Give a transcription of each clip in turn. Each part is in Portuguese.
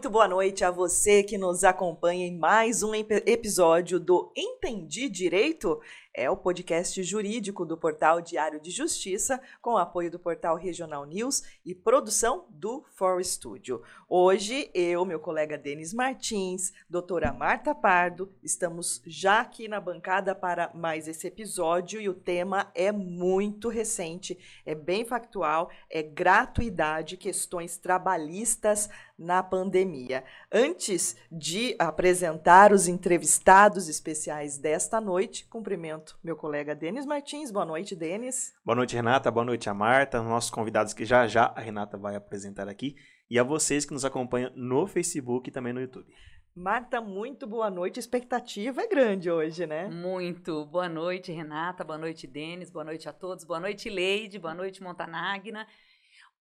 muito boa noite a você que nos acompanha em mais um episódio do Entendi Direito é o podcast jurídico do portal Diário de Justiça, com apoio do portal Regional News e produção do For Studio. Hoje, eu, meu colega Denis Martins, doutora Marta Pardo, estamos já aqui na bancada para mais esse episódio e o tema é muito recente, é bem factual, é gratuidade, questões trabalhistas na pandemia. Antes de apresentar os entrevistados especiais desta noite, cumprimento meu colega Denis Martins. Boa noite, Denis. Boa noite, Renata. Boa noite a Marta, nossos convidados que já já a Renata vai apresentar aqui, e a vocês que nos acompanham no Facebook e também no YouTube. Marta, muito boa noite. A expectativa é grande hoje, né? Muito. Boa noite, Renata. Boa noite, Denis. Boa noite a todos. Boa noite, Leide. Boa noite, Montanagna.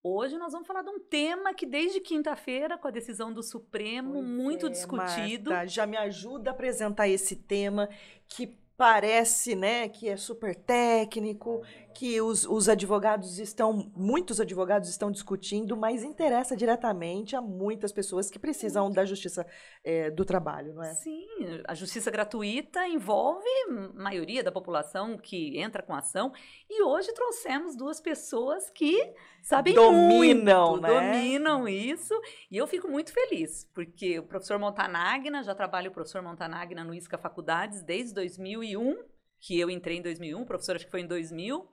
Hoje nós vamos falar de um tema que desde quinta-feira, com a decisão do Supremo, pois muito é, discutido. Marta, já me ajuda a apresentar esse tema que parece, né, que é super técnico, que os, os advogados estão, muitos advogados estão discutindo, mas interessa diretamente a muitas pessoas que precisam da justiça é, do trabalho, não é? Sim, a justiça gratuita envolve a maioria da população que entra com ação e hoje trouxemos duas pessoas que sabem dominam, muito, né? dominam isso e eu fico muito feliz porque o professor Montanagna já trabalha o professor Montanagna no ISCA Faculdades desde 2001 que eu entrei em 2001, o professor acho que foi em 2000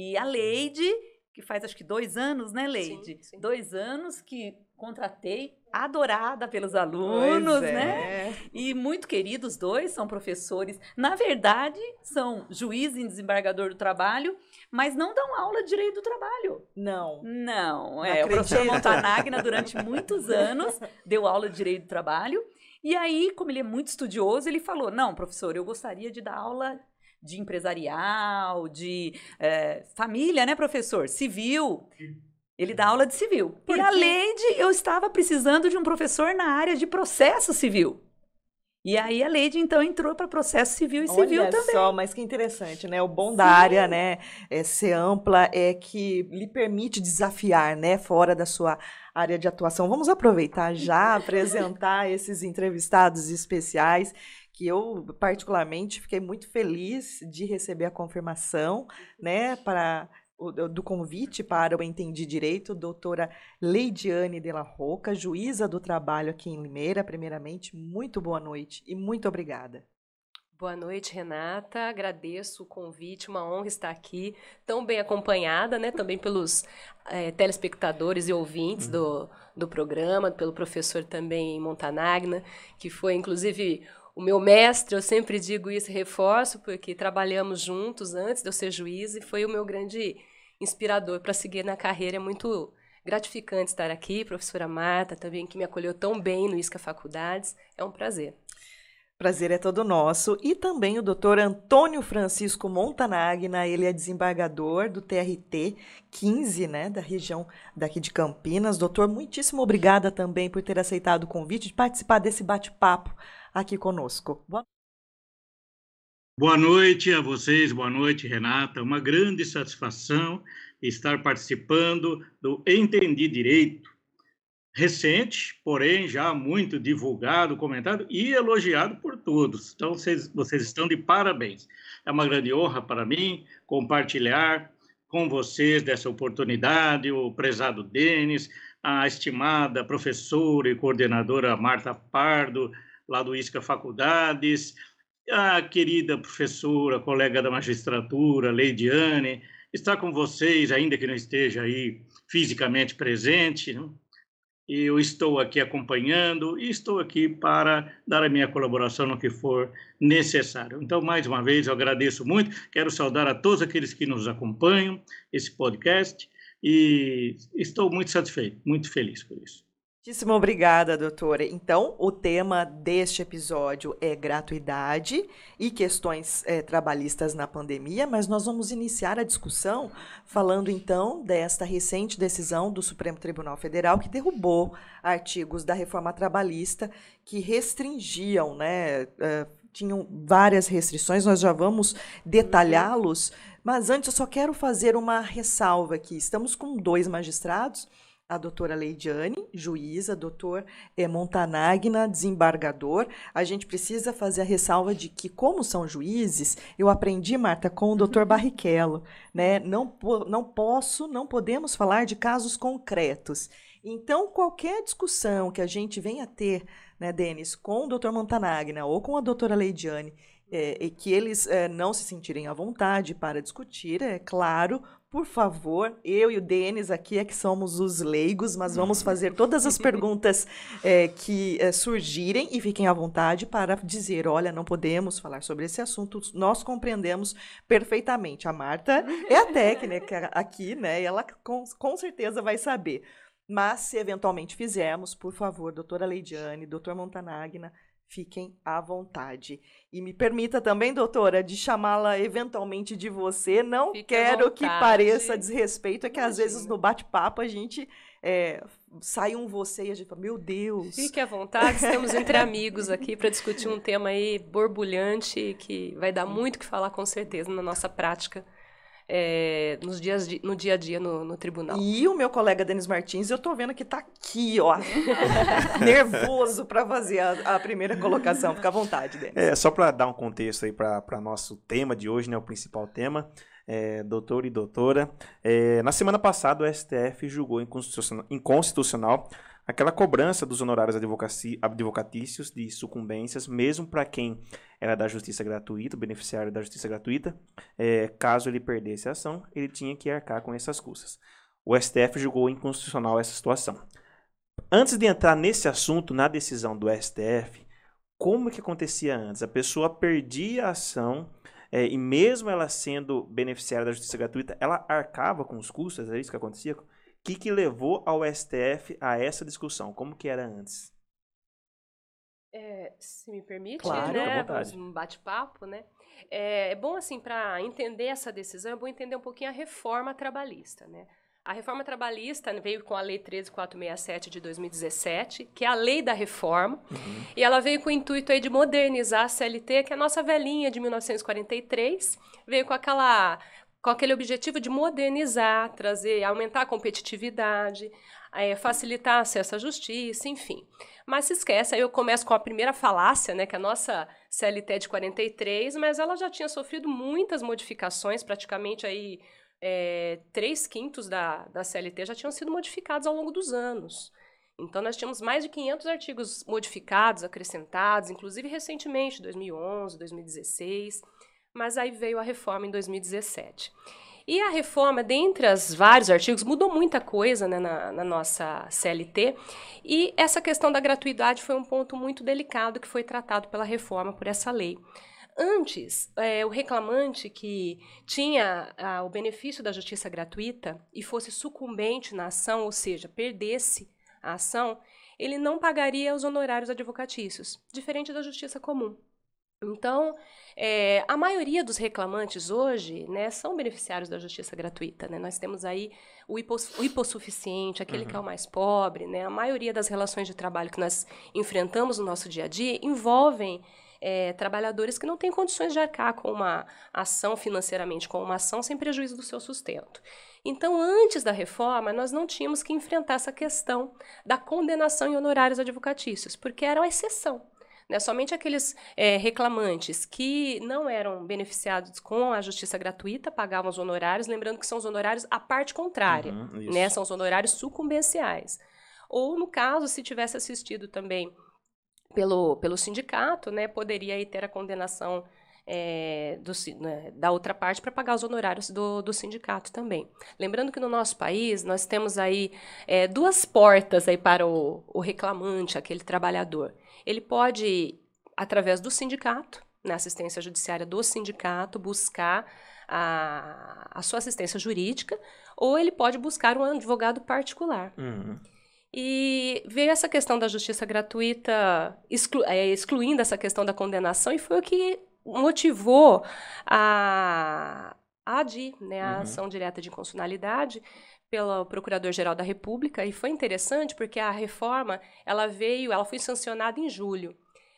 e a Leide, que faz acho que dois anos, né, Leide? Sim, sim. Dois anos que contratei, adorada pelos alunos, é. né? E muito queridos, dois são professores. Na verdade, são juiz e desembargador do trabalho, mas não dão aula de direito do trabalho. Não. Não, é. o professor Montanagna, durante muitos anos, deu aula de direito do trabalho. E aí, como ele é muito estudioso, ele falou: Não, professor, eu gostaria de dar aula de empresarial, de é, família, né, professor? Civil. Ele dá aula de civil. Por e além de eu estava precisando de um professor na área de processo civil. E aí a Leide, então, entrou para processo civil e Olha civil também. Olha só, mas que interessante, né? O bom Sim. da área, né, é ser ampla, é que lhe permite desafiar, né, fora da sua área de atuação. Vamos aproveitar já, apresentar esses entrevistados especiais que eu particularmente fiquei muito feliz de receber a confirmação, né, para do convite para o Entendi Direito, doutora Leidiane de la Roca, juíza do trabalho aqui em Limeira. Primeiramente, muito boa noite e muito obrigada. Boa noite, Renata. Agradeço o convite, uma honra estar aqui, tão bem acompanhada, né? Também pelos é, telespectadores e ouvintes uhum. do, do programa, pelo professor também Montanagna, que foi, inclusive, o meu mestre, eu sempre digo isso e reforço, porque trabalhamos juntos antes de eu ser juiz e foi o meu grande inspirador para seguir na carreira. É muito gratificante estar aqui, professora Marta, também que me acolheu tão bem no ISCA Faculdades. É um prazer. Prazer é todo nosso. E também o doutor Antônio Francisco Montanagna, ele é desembargador do TRT 15, né, da região daqui de Campinas. Doutor, muitíssimo obrigada também por ter aceitado o convite de participar desse bate-papo aqui conosco. Boa... boa noite a vocês, boa noite, Renata. Uma grande satisfação estar participando do Entendi Direito, recente, porém já muito divulgado, comentado e elogiado por todos. Então, vocês, vocês estão de parabéns. É uma grande honra para mim compartilhar com vocês dessa oportunidade, o prezado Denis, a estimada professora e coordenadora Marta Pardo, lá do ISCA Faculdades, a querida professora, colega da magistratura, Leidiane, está com vocês, ainda que não esteja aí fisicamente presente. Né? Eu estou aqui acompanhando e estou aqui para dar a minha colaboração no que for necessário. Então, mais uma vez, eu agradeço muito. Quero saudar a todos aqueles que nos acompanham, esse podcast, e estou muito satisfeito, muito feliz por isso. Muitíssimo obrigada, doutora. Então, o tema deste episódio é gratuidade e questões é, trabalhistas na pandemia, mas nós vamos iniciar a discussão falando então desta recente decisão do Supremo Tribunal Federal que derrubou artigos da reforma trabalhista que restringiam, né? Uh, tinham várias restrições, nós já vamos detalhá-los, mas antes eu só quero fazer uma ressalva aqui. Estamos com dois magistrados a doutora Leidiane, juíza, doutor é, Montanagna, desembargador. A gente precisa fazer a ressalva de que, como são juízes, eu aprendi, Marta, com o doutor Barrichello. Né? Não, não posso, não podemos falar de casos concretos. Então, qualquer discussão que a gente venha ter, né, Denis, com o doutor Montanagna ou com a doutora Leidiane, é, e que eles é, não se sentirem à vontade para discutir, é claro, por favor, eu e o Denis aqui é que somos os leigos, mas vamos fazer todas as perguntas é, que é, surgirem e fiquem à vontade para dizer: olha, não podemos falar sobre esse assunto, nós compreendemos perfeitamente. A Marta é a técnica aqui, né? E ela com, com certeza vai saber. Mas, se eventualmente fizermos, por favor, doutora Leidiane, doutor Montanagna, Fiquem à vontade. E me permita também, doutora, de chamá-la eventualmente de você. Não Fique quero que pareça desrespeito, é que Imagina. às vezes no bate-papo a gente é, sai um você e a gente fala, meu Deus. Fique à vontade, estamos entre amigos aqui para discutir um tema aí borbulhante que vai dar muito o que falar com certeza na nossa prática é, nos dias de, no dia a dia no, no, tribunal. E o meu colega Denis Martins, eu tô vendo que tá aqui, ó, nervoso para fazer a, a, primeira colocação. Fica à vontade, Denis. É, só para dar um contexto aí para nosso tema de hoje, né, o principal tema. É, doutor e doutora, é, na semana passada o STF julgou inconstitucional, inconstitucional aquela cobrança dos honorários advocatícios de sucumbências, mesmo para quem era da justiça gratuita, beneficiário da justiça gratuita, é, caso ele perdesse a ação, ele tinha que arcar com essas custas. O STF julgou inconstitucional essa situação. Antes de entrar nesse assunto, na decisão do STF, como que acontecia antes? A pessoa perdia a ação é, e mesmo ela sendo beneficiária da justiça gratuita, ela arcava com os custos, é isso que acontecia? Que, que levou ao STF a essa discussão? Como que era antes? É, se me permite, claro, né? Um bate-papo, né? É, é, bom, assim, para entender essa decisão, é bom entender um pouquinho a reforma trabalhista, né? A reforma trabalhista veio com a Lei 13467 de 2017, que é a lei da reforma, uhum. e ela veio com o intuito aí de modernizar a CLT, que é a nossa velhinha de 1943, veio com aquela com aquele objetivo de modernizar, trazer, aumentar a competitividade, é, facilitar acesso à justiça, enfim. Mas se esquece, aí eu começo com a primeira falácia, né, que a nossa CLT é de 43, mas ela já tinha sofrido muitas modificações, praticamente aí é, três quintos da, da CLT já tinham sido modificados ao longo dos anos. Então, nós tínhamos mais de 500 artigos modificados, acrescentados, inclusive recentemente, 2011, 2016 mas aí veio a reforma em 2017. E a reforma, dentre os vários artigos, mudou muita coisa né, na, na, nossa CLT, e essa questão da gratuidade foi um ponto muito delicado que foi tratado pela reforma por essa lei. Antes, é, o reclamante que tinha ah, o benefício da justiça gratuita e fosse sucumbente na ação, ou seja, perdesse a ação, ele não pagaria os honorários advocatícios, diferente da justiça comum. Então, é, a maioria dos reclamantes hoje né, são beneficiários da justiça gratuita. Né? Nós temos aí o, hiposs o hipossuficiente, aquele uhum. que é o uhum. mais pobre. Né? A maioria das relações de trabalho que nós enfrentamos no nosso dia a dia envolvem é, trabalhadores que não têm condições de arcar com uma ação financeiramente, com uma ação sem prejuízo do seu sustento. Então, antes da reforma, nós não tínhamos que enfrentar essa questão da condenação em honorários advocatícios, porque era uma exceção. Né? Somente aqueles é, reclamantes que não eram beneficiados com a justiça gratuita pagavam os honorários, lembrando que são os honorários à parte contrária, uhum, né? são os honorários sucumbenciais. Ou, no caso, se tivesse assistido também pelo, pelo sindicato, né, poderia aí ter a condenação é, do, né, da outra parte para pagar os honorários do, do sindicato também. Lembrando que no nosso país nós temos aí é, duas portas aí para o, o reclamante, aquele trabalhador. Ele pode, através do sindicato, na assistência judiciária do sindicato, buscar a, a sua assistência jurídica, ou ele pode buscar um advogado particular. Uhum. E veio essa questão da justiça gratuita exclu é, excluindo essa questão da condenação, e foi o que motivou a, a ADI, né, a uhum. Ação Direta de Inconstitucionalidade, pelo Procurador-Geral da República e foi interessante porque a reforma ela veio, ela foi sancionada em julho,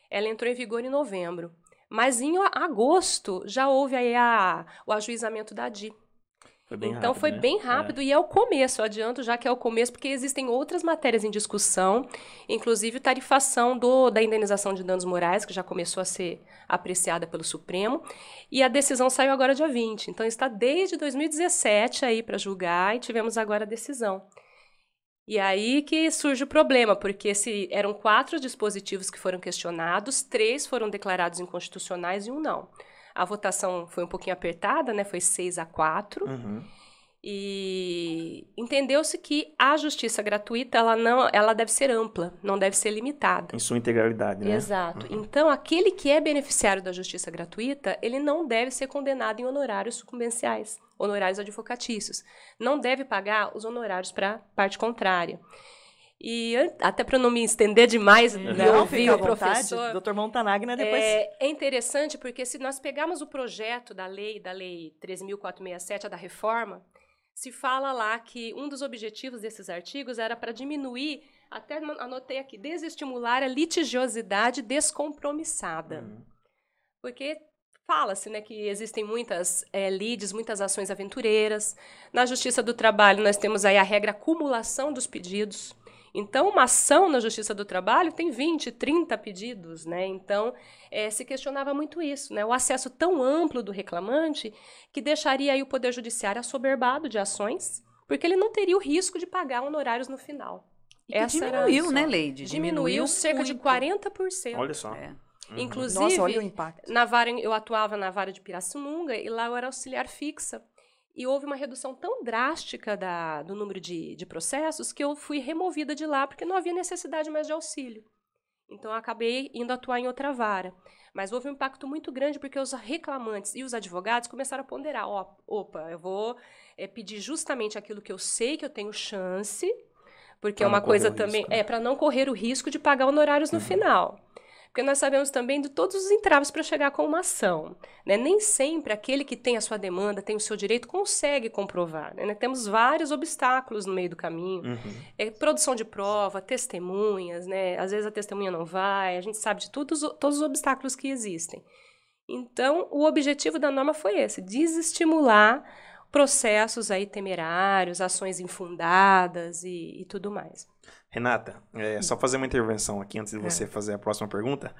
ela entrou em vigor em novembro, mas em agosto já houve aí a, o ajuizamento da DI. Foi bem então rápido, foi né? bem rápido e é o começo, eu adianto já que é o começo, porque existem outras matérias em discussão, inclusive tarifação do, da indenização de danos morais, que já começou a ser apreciada pelo Supremo, e a decisão saiu agora dia 20. Então está desde 2017 aí para julgar e tivemos agora a decisão. E aí que surge o problema, porque se eram quatro dispositivos que foram questionados, três foram declarados inconstitucionais e um não. A votação foi um pouquinho apertada, né? Foi 6 a 4. Uhum. E entendeu-se que a justiça gratuita ela não, ela deve ser ampla, não deve ser limitada. Em sua integralidade, né? Exato. Então, aquele que é beneficiário da justiça gratuita, ele não deve ser condenado em honorários sucumbenciais, honorários advocatícios. Não deve pagar os honorários para parte contrária. E até para não me estender demais, né, Não, fica à o professor. Doutor Montanagna depois... É, é interessante porque se nós pegarmos o projeto da lei, da lei 13.467, a da reforma, se fala lá que um dos objetivos desses artigos era para diminuir, até an- anotei aqui, desestimular a litigiosidade descompromissada. Uhum. Porque fala-se né, que existem muitas é, lides, muitas ações aventureiras. Na Justiça do Trabalho, nós temos aí a regra acumulação dos pedidos. Então, uma ação na Justiça do Trabalho tem 20, 30 pedidos, né? Então, eh, se questionava muito isso, né? O acesso tão amplo do reclamante que deixaria aí o Poder Judiciário assoberbado de ações, porque ele não teria o risco de pagar honorários no final. E que Essa diminuiu, né, Leide? Diminuiu, cerca de muito. 40%. Olha só. É. Uhum. Inclusive, Nossa, olha o impacto. na vara, eu atuava na vara de Pirassununga e lá eu era auxiliar fixa. E houve uma redução tão drástica da, do número de, de processos que eu fui removida de lá porque não havia necessidade mais de auxílio. Então eu acabei indo atuar em outra vara. Mas houve um impacto muito grande porque os reclamantes e os advogados começaram a ponderar: ó, opa, eu vou eh, pedir justamente aquilo que eu sei que eu tenho chance, porque Pra é uma coisa também. risco, né? É, para não correr o risco de pagar honorários no final. Porque nós sabemos também de todos os entraves para chegar com uma ação. Né? Nem sempre aquele que tem a sua demanda, tem o seu direito, consegue comprovar. Né? Temos vários obstáculos no meio do caminho. Uhum. É, produção de prova, testemunhas, né? às vezes a testemunha não vai, a gente sabe de todos, todos os obstáculos que existem. Então, o objetivo da norma foi esse, desestimular processos aí temerários, ações infundadas e, e tudo mais. Renata, é, só fazer uma intervenção aqui antes de É. você fazer a próxima pergunta.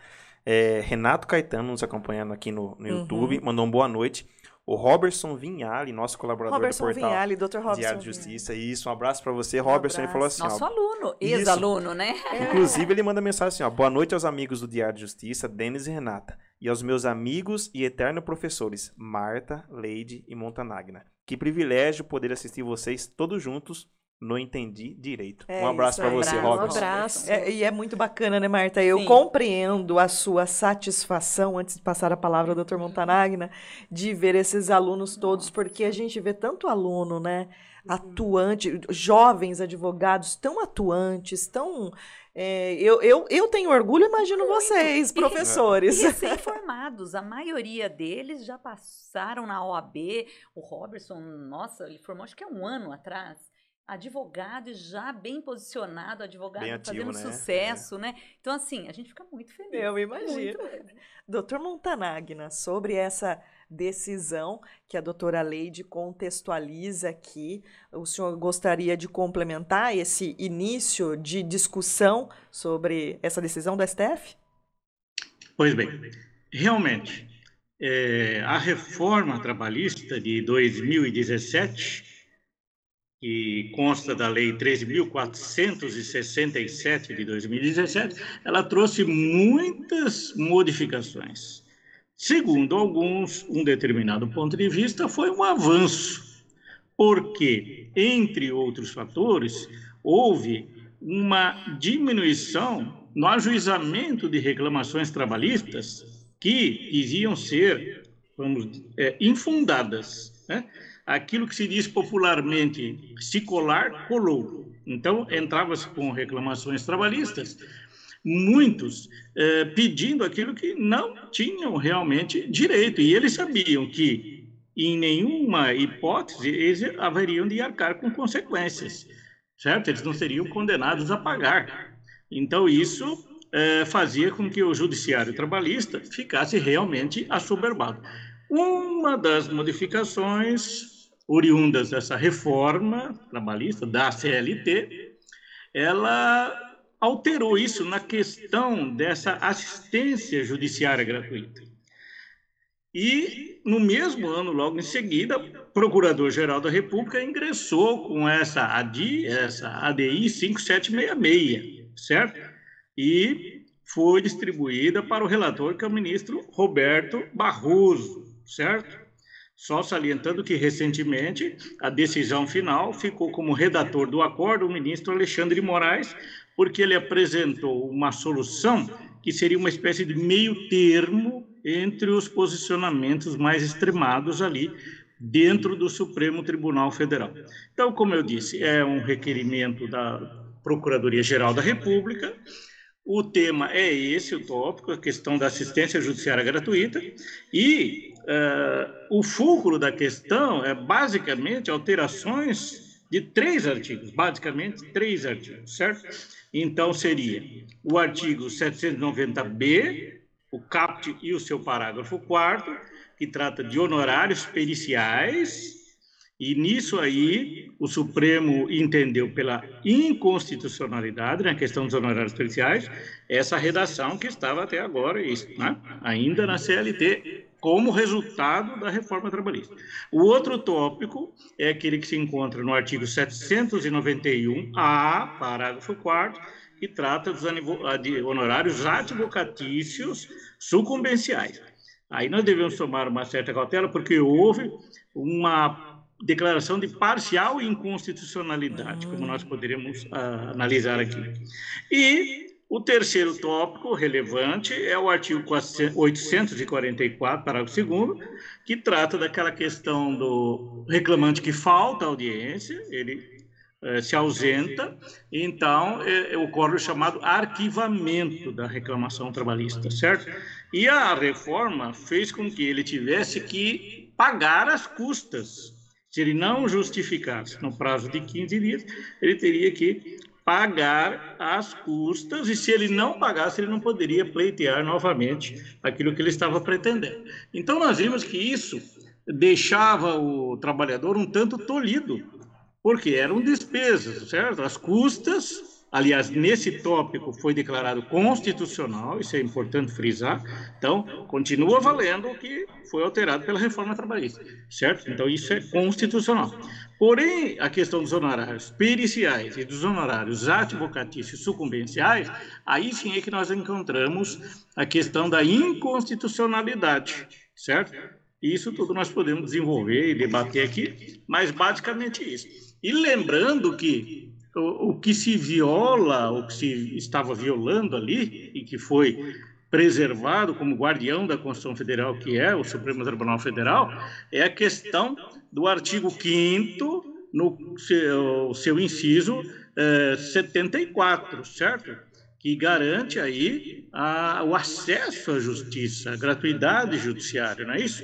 É, Renato Caetano nos acompanhando aqui no, no Uhum. YouTube, mandou um boa noite. O Robertson Vinhali, nosso colaborador Robertson do portal Vinhali, Dr. Robertson Diário de. Justiça. Isso, um abraço pra você, Robertson. Ele falou assim, Nosso ó, aluno, Isso. ex-aluno, né? Inclusive, ele manda mensagem assim, ó. Boa noite aos amigos do Diário de Justiça, Denis e Renata. E aos meus amigos e eternos professores, Marta, Leide e Montanagna. Que privilégio poder assistir vocês todos juntos no Entendi Direito. É um abraço aí. você, Abraço. Um abraço. É, e é muito bacana, né, Marta? Eu Sim. compreendo a sua satisfação, antes de passar a palavra ao Dr. Montanagna, de ver esses alunos todos, porque a gente vê tanto aluno, né? Atuante, jovens advogados tão atuantes, tão. é, eu, eu, eu tenho orgulho, imagino vocês, E- professores. E recém-formados, a maioria deles já passaram na OAB. O Robertson, nossa, ele formou acho que é um ano atrás. Advogado e já bem posicionado, advogado Bem ativo, fazendo né? sucesso, né? Então, assim, a gente fica muito feliz. Eu imagino. Muito. Doutor Montanagna, sobre essa decisão que a doutora Leide contextualiza aqui, o senhor gostaria de complementar esse início de discussão sobre essa decisão do STF? Pois bem, realmente, é, a reforma trabalhista de 2017, que consta da Lei 13.467 de 2017, ela trouxe muitas modificações. Segundo alguns, um determinado ponto de vista foi um avanço, porque, entre outros fatores, houve uma diminuição no ajuizamento de reclamações trabalhistas que diziam ser, vamos, é, infundadas. Né? Aquilo que se diz popularmente, se colar, colou. Então, entrava-se com reclamações trabalhistas, muitos eh, pedindo aquilo que não tinham realmente direito. E eles sabiam que, em nenhuma hipótese, eles haveriam de arcar com consequências, certo? Eles não seriam condenados a pagar. Então, isso eh, fazia com que o judiciário trabalhista ficasse realmente assoberbado. Uma das modificações oriundas dessa reforma trabalhista da CLT, ela alterou isso na questão dessa assistência judiciária gratuita. E, no mesmo ano, logo em seguida, o Procurador-Geral da República ingressou com essa ADI, essa ADI 5766, certo? E foi distribuída para o relator, que é o ministro Roberto Barroso, certo? Só salientando que, recentemente, a decisão final ficou como redator do acordo o ministro Alexandre de Moraes, porque ele apresentou uma solução que seria uma espécie de meio termo entre os posicionamentos mais extremados ali dentro do Supremo Tribunal Federal. Então, como eu disse, é um requerimento da Procuradoria-Geral da República. O tema é esse, o tópico, a questão da assistência judiciária gratuita. E uh, o fulcro da questão é basicamente alterações de três artigos, basicamente três artigos, certo? Então, seria o artigo 790b, o CAPT e o seu parágrafo 4 que trata de honorários periciais, e nisso aí o Supremo entendeu pela inconstitucionalidade na questão dos honorários periciais essa redação que estava até agora, né, ainda na CLT, como resultado da reforma trabalhista. O outro tópico é aquele que se encontra no artigo 791-A, parágrafo 4 que trata dos honorários advocatícios sucumbenciais. Aí nós devemos tomar uma certa cautela, porque houve uma declaração de parcial inconstitucionalidade, como nós poderíamos uh, analisar aqui. E o terceiro tópico relevante é o artigo 844, parágrafo 2 que trata daquela questão do reclamante que falta audiência, ele eh, se ausenta, então é, ocorre o chamado arquivamento da reclamação trabalhista, certo? E a reforma fez com que ele tivesse que pagar as custas. Se ele não justificasse no prazo de 15 dias, ele teria que pagar as custas, e se ele não pagasse, ele não poderia pleitear novamente aquilo que ele estava pretendendo. Então, nós vimos que isso deixava o trabalhador um tanto tolhido, porque eram despesas, certo? As custas, aliás, nesse tópico foi declarado constitucional, isso é importante frisar, então continua valendo o que foi alterado pela reforma trabalhista, certo? Então isso é constitucional. Porém, a questão dos honorários periciais e dos honorários advocatícios sucumbenciais, aí sim é que nós encontramos a questão da inconstitucionalidade, certo? Isso tudo nós podemos desenvolver e debater aqui, mas basicamente isso. E lembrando que o, que se viola, o que se estava violando ali, e que foi preservado como guardião da Constituição Federal, que é o Supremo Tribunal Federal, é a questão do artigo 5 no seu, seu inciso é, 74, certo? Que garante aí a, o acesso à justiça, a gratuidade judiciária, não é isso?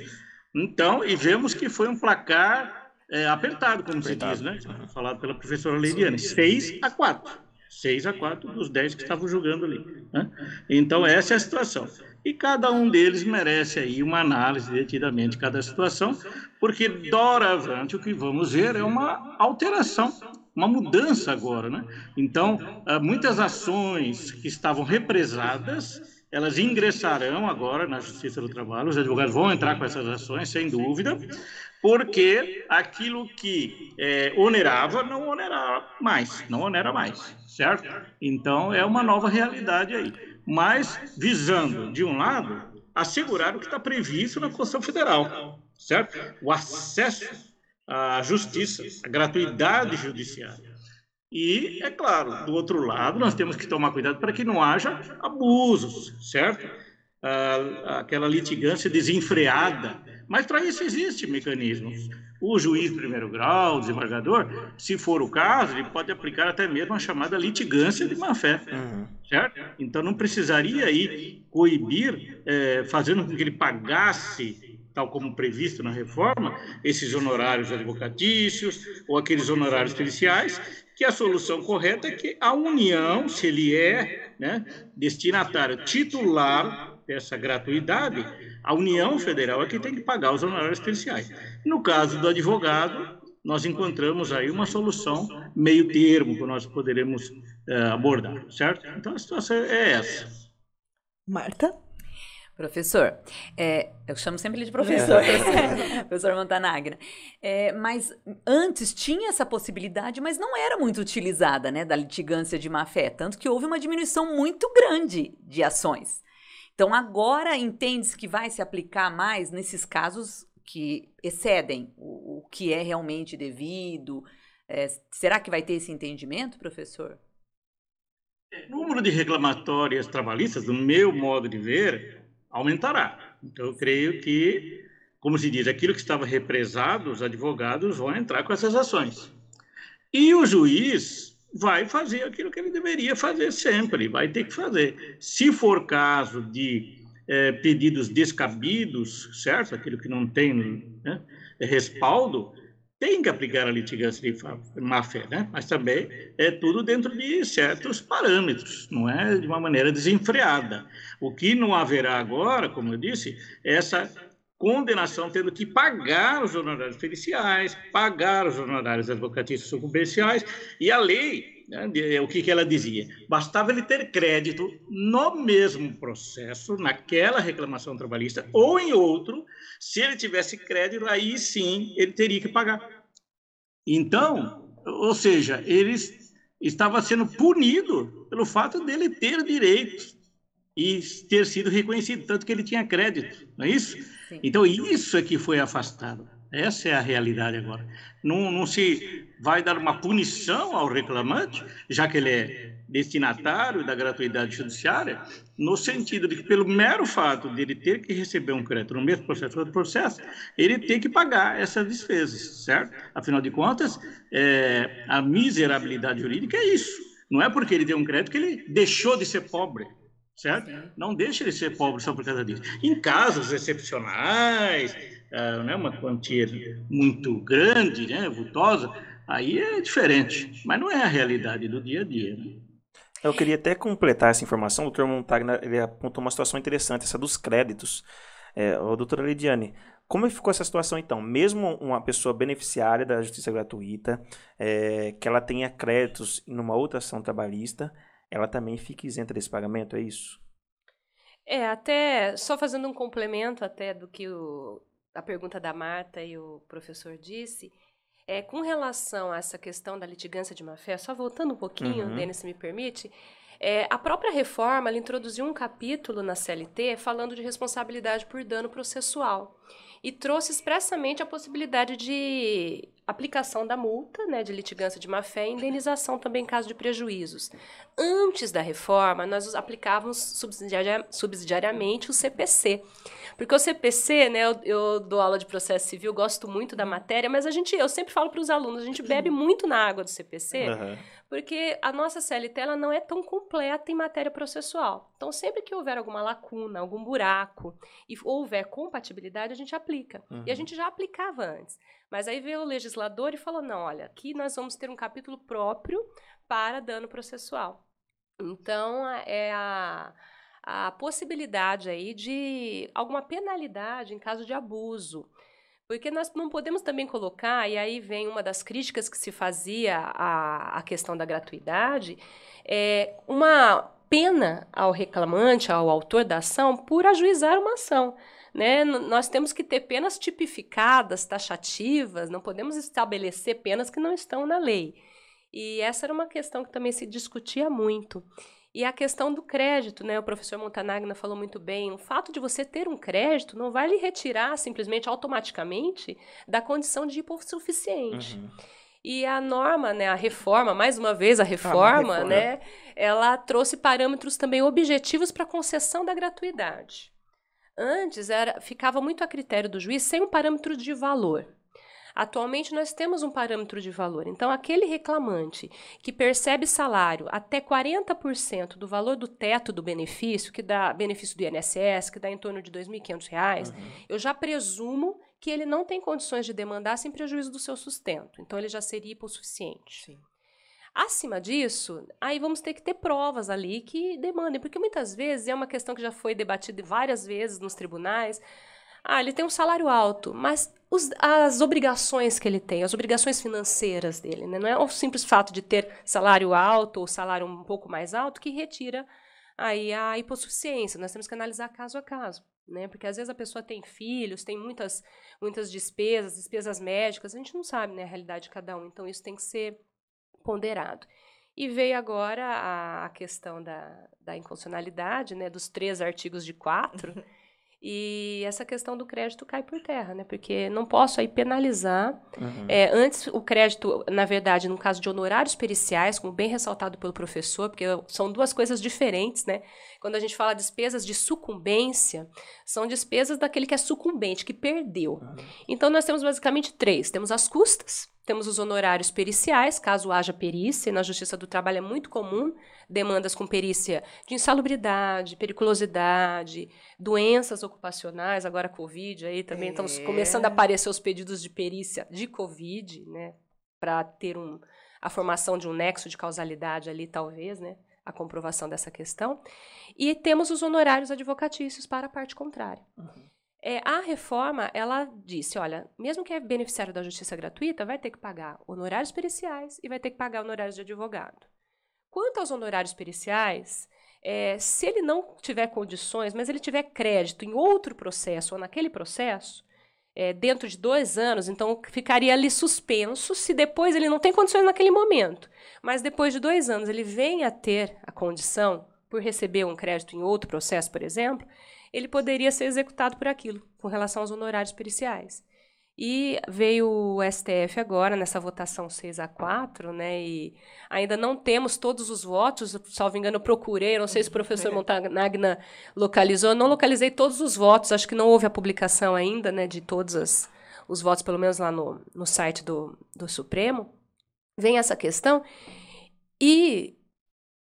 Então, e vemos que foi um placar é, apertado, como apertado. se diz, né? Falado pela professora Leidiane. 6 a 4. 6 a 4 dos 10 que estavam jogando ali. Né? Então, essa é a situação. E cada um deles merece aí uma análise detidamente de cada situação, porque doravante o que vamos ver é uma alteração, uma mudança agora. Né? Então, ah, muitas ações que estavam represadas elas ingressarão agora na Justiça do Trabalho, os advogados vão entrar com essas ações, sem dúvida, porque aquilo que é, onerava não onerava mais, não onera mais, certo? Então é uma nova realidade aí, mas visando de um lado assegurar o que está previsto na Constituição Federal, certo? O acesso à justiça, a gratuidade judiciária. E, é claro, do outro lado, nós temos que tomar cuidado para que não haja abusos, certo? Ah, aquela litigância desenfreada mas para isso existem mecanismos. O juiz de primeiro grau, o desembargador, se for o caso, ele pode aplicar até mesmo a chamada litigância de má-fé, uhum. certo? Então não precisaria aí coibir, é, fazendo com que ele pagasse, tal como previsto na reforma, esses honorários advocatícios ou aqueles honorários policiais, que a solução correta é que a União, se ele é né, destinatário titular dessa gratuidade, a União Federal é que tem que pagar os honorários especiais. No caso do advogado, nós encontramos aí uma solução meio termo que nós poderemos uh, abordar, certo? Então a situação é essa. Marta? Professor, é, eu chamo sempre ele de professor, professor Montanagna. É, mas antes tinha essa possibilidade, mas não era muito utilizada, né, da litigância de má fé, tanto que houve uma diminuição muito grande de ações. Então agora entende-se que vai se aplicar mais nesses casos que excedem o, o que é realmente devido. É, será que vai ter esse entendimento, professor? O número de reclamatórias trabalhistas, do meu modo de ver, aumentará. Então, eu creio que, como se diz, aquilo que estava represado, os advogados vão entrar com essas ações. E o juiz vai fazer aquilo que ele deveria fazer sempre, vai ter que fazer. Se for caso de é, pedidos descabidos, certo? Aquilo que não tem né, respaldo, tem que aplicar a litigância de má-fé, né? mas também é tudo dentro de certos parâmetros, não é de uma maneira desenfreada. O que não haverá agora, como eu disse, essa condenação tendo que pagar os honorários periciais, pagar os honorários advocatícios comerciais, e a lei, né, o que, que ela dizia? Bastava ele ter crédito no mesmo processo, naquela reclamação trabalhista, ou em outro, se ele tivesse crédito, aí sim ele teria que pagar. Então, ou seja, ele estava sendo punido pelo fato dele ter direitos e ter sido reconhecido, tanto que ele tinha crédito, não é isso? Então, isso é que foi afastado. Essa é a realidade agora. Não, não se vai dar uma punição ao reclamante, já que ele é destinatário da gratuidade judiciária, no sentido de que, pelo mero fato de ele ter que receber um crédito no mesmo processo do processo, ele tem que pagar essas despesas, certo? Afinal de contas, é, a miserabilidade jurídica é isso. Não é porque ele tem um crédito que ele deixou de ser pobre certo? Não deixe ele ser pobre só por causa disso. Em casos excepcionais, uh, né, uma quantia muito grande, né, vultosa, aí é diferente, mas não é a realidade do dia a dia. Né? Eu queria até completar essa informação, o Dr. Montagna ele apontou uma situação interessante, essa dos créditos. É, o doutora Lidiane, como ficou essa situação então? Mesmo uma pessoa beneficiária da justiça gratuita, é, que ela tenha créditos em uma outra ação trabalhista, ela também fica isenta desse pagamento, é isso? É, até só fazendo um complemento até do que o, a pergunta da Marta e o professor disse, é, com relação a essa questão da litigância de má-fé, só voltando um pouquinho, uhum. Denis, se me permite, é, a própria reforma introduziu um capítulo na CLT falando de responsabilidade por dano processual e trouxe expressamente a possibilidade de aplicação da multa, né, de litigância de má-fé e indenização também em caso de prejuízos. Antes da reforma, nós aplicávamos subsidiaria, subsidiariamente o CPC. Porque o CPC, né, eu, eu, dou aula de processo civil, gosto muito da matéria, mas a gente, eu sempre falo para os alunos, a gente bebe muito na água do CPC, uhum. Porque a nossa CLT ela não é tão completa em matéria processual. Então, sempre que houver alguma lacuna, algum buraco, e houver compatibilidade, a gente aplica. Uhum. E a gente já aplicava antes. Mas aí veio o legislador e falou: não, olha, aqui nós vamos ter um capítulo próprio para dano processual. Então, é a, a possibilidade aí de alguma penalidade em caso de abuso. Porque nós não podemos também colocar, e aí vem uma das críticas que se fazia à, à questão da gratuidade, é uma pena ao reclamante, ao autor da ação, por ajuizar uma ação. Né? Nós temos que ter penas tipificadas, taxativas, não podemos estabelecer penas que não estão na lei. E essa era uma questão que também se discutia muito. E a questão do crédito, né? O professor Montanagna falou muito bem. O fato de você ter um crédito não vai lhe retirar simplesmente automaticamente da condição de hipossuficiente. Uhum. E a norma, né, a reforma, mais uma vez a reforma, ah, reforma. né, ela trouxe parâmetros também objetivos para a concessão da gratuidade. Antes era, ficava muito a critério do juiz sem um parâmetro de valor. Atualmente nós temos um parâmetro de valor. Então, aquele reclamante que percebe salário até 40% do valor do teto do benefício, que dá benefício do INSS, que dá em torno de R$ 2.500, uhum. eu já presumo que ele não tem condições de demandar sem prejuízo do seu sustento. Então, ele já seria hipossuficiente. Sim. Acima disso, aí vamos ter que ter provas ali que demandem, porque muitas vezes é uma questão que já foi debatida várias vezes nos tribunais. Ah, ele tem um salário alto, mas os, as obrigações que ele tem, as obrigações financeiras dele, né? não é o simples fato de ter salário alto ou salário um pouco mais alto que retira aí a hipossuficiência. Nós temos que analisar caso a caso, né? Porque às vezes a pessoa tem filhos, tem muitas, muitas despesas, despesas médicas, a gente não sabe né, a realidade de cada um, então isso tem que ser ponderado. E veio agora a, questão da, da inconstitucionalidade, né, dos três artigos de quatro, e essa questão do crédito cai por terra, né? Porque não posso aí penalizar. Uhum. É, antes, o crédito, na verdade, no caso de honorários periciais, como bem ressaltado pelo professor, porque são duas coisas diferentes, né? Quando a gente fala despesas de sucumbência, são despesas daquele que é sucumbente, que perdeu. Uhum. Então, nós temos basicamente três: temos as custas, temos os honorários periciais, caso haja perícia, e na Justiça do Trabalho é muito comum demandas com perícia de insalubridade, periculosidade, doenças ocupacionais, agora Covid, aí também é. estão começando a aparecer os pedidos de perícia de Covid, né, para ter um, a formação de um nexo de causalidade ali, talvez, né, a comprovação dessa questão. E temos os honorários advocatícios para a parte contrária. Uhum. É, a reforma, ela disse, olha, mesmo que é beneficiário da justiça gratuita, vai ter que pagar honorários periciais e vai ter que pagar honorários de advogado. Quanto aos honorários periciais, é, se ele não tiver condições, mas ele tiver crédito em outro processo ou naquele processo, é, dentro de dois anos, então ficaria ali suspenso se depois ele não tem condições naquele momento. Mas depois de dois anos ele vem a ter a condição, por receber um crédito em outro processo, por exemplo, ele poderia ser executado por aquilo, com relação aos honorários periciais. E veio o STF agora, nessa votação 6 a 4, né? E ainda não temos todos os votos, salvo engano, eu procurei, não sei se o professor Montanagna localizou, eu não localizei todos os votos, acho que não houve a publicação ainda, né, de todos as, os votos, pelo menos lá no, no site do, do Supremo. Vem essa questão. E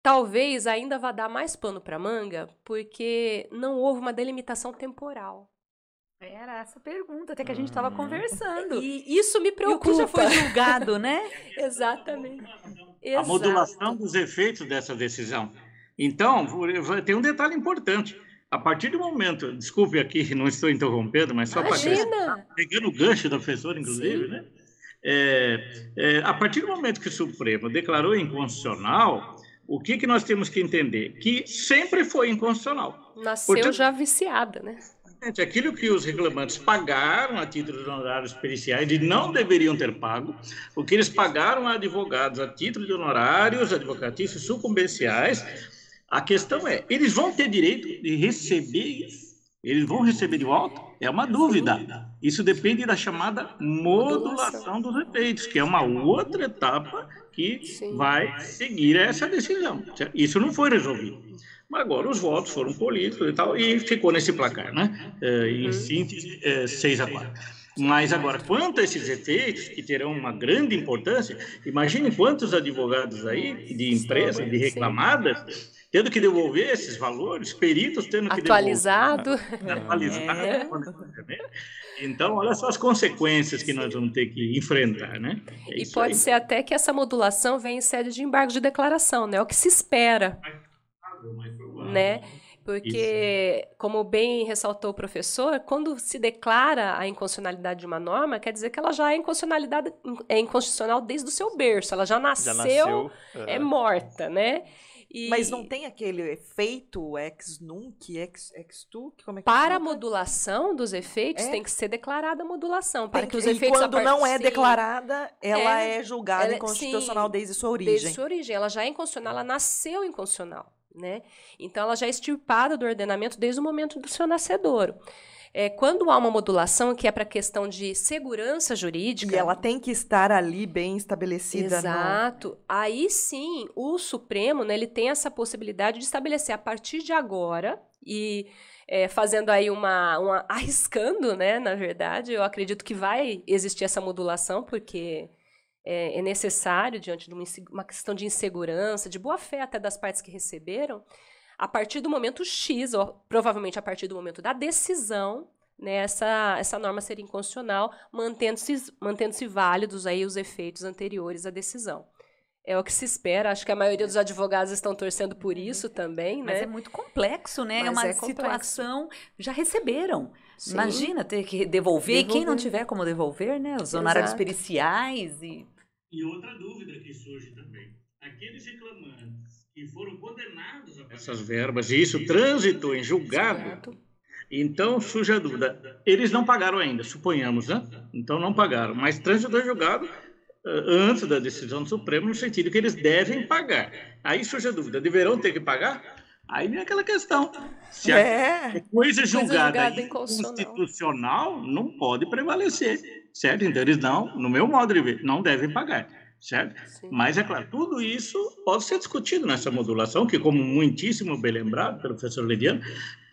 talvez ainda vá dar mais pano para manga, porque não houve uma delimitação temporal. Era essa pergunta, até que a gente estava hum. conversando. E isso me preocupa. E o já foi julgado, né? Exatamente. A modulação dos efeitos dessa decisão. Então, tem um detalhe importante. A partir do momento, desculpe aqui, não estou interrompendo, mas só para pegando o gancho da professora, inclusive, Sim. né? É, é, a partir do momento que o Supremo declarou inconstitucional, o que, que nós temos que entender? Que sempre foi inconstitucional. Nasceu Portanto, já viciada, né? Aquilo que os reclamantes pagaram a título de honorários periciais e não deveriam ter pago, o que eles pagaram a advogados a título de honorários advocatícios sucumbenciais, a questão é, eles vão ter direito de receber isso? Eles vão receber de volta? É uma dúvida. Isso depende da chamada modulação dos efeitos, que é uma outra etapa que vai seguir essa decisão. Isso não foi resolvido. Mas agora os votos foram políticos e tal, e ficou nesse placar, né? É, em uhum. síntese, é, 6 a 4. Mas agora, quanto a esses efeitos, que terão uma grande importância, imagine quantos advogados aí, de empresas, de reclamadas, tendo que devolver esses valores, peritos tendo que Atualizado. devolver. Atualizado. É. Então, olha só as consequências que nós vamos ter que enfrentar, né? É e pode aí. ser até que essa modulação venha em sede de embargo de declaração, né? É o que se espera. Né? Porque, Isso. como bem ressaltou o professor, quando se declara a inconstitucionalidade de uma norma, quer dizer que ela já é inconstitucionalidade é inconstitucional desde o seu berço, ela já nasceu, já nasceu é morta, né? E... Mas não tem aquele efeito ex nunc, ex, ex tu? Como é que para a modulação dos efeitos, é? tem que ser declarada a modulação. Para que os efeitos e quando não é declarada, ela é, é julgada ela, inconstitucional sim, desde sua origem. Desde sua origem. Ela já é inconstitucional, ela nasceu inconstitucional. Né? Então, ela já é extirpada do ordenamento desde o momento do seu nascedouro. É, quando há uma modulação que é para questão de segurança jurídica. E ela tem que estar ali bem estabelecida. Exato. No... Aí sim, o Supremo né, ele tem essa possibilidade de estabelecer a partir de agora e. É, fazendo aí uma, uma. arriscando, né? Na verdade, eu acredito que vai existir essa modulação, porque é, é necessário, diante de uma, uma questão de insegurança, de boa-fé até das partes que receberam, a partir do momento X, ou provavelmente a partir do momento da decisão, né, essa, essa norma seria inconstitucional, mantendo-se mantendo válidos aí os efeitos anteriores à decisão. É o que se espera. Acho que a maioria dos advogados estão torcendo por isso também, Mas né? é muito complexo, né? Mas é uma é situação. Já receberam. Sim. Imagina ter que devolver. E quem não Devolver. tiver como devolver, né? Os honorários periciais e. E outra dúvida que surge também. Aqueles reclamantes que foram condenados a essas verbas, e isso transitou em julgado, então surge a dúvida. Eles não pagaram ainda, suponhamos, né? Então não pagaram, mas transitou em julgado eh, antes da decisão do Supremo, no sentido que eles devem pagar. Aí surge a dúvida, deverão ter que pagar? Aí vem aquela questão. Se a É. coisa julgada inconstitucional. inconstitucional não pode prevalecer, certo? Então eles não, no meu modo de ver, não devem pagar, certo? Sim. Mas é claro, tudo isso pode ser discutido nessa modulação, que como muitíssimo bem lembrado pelo professor Lediano,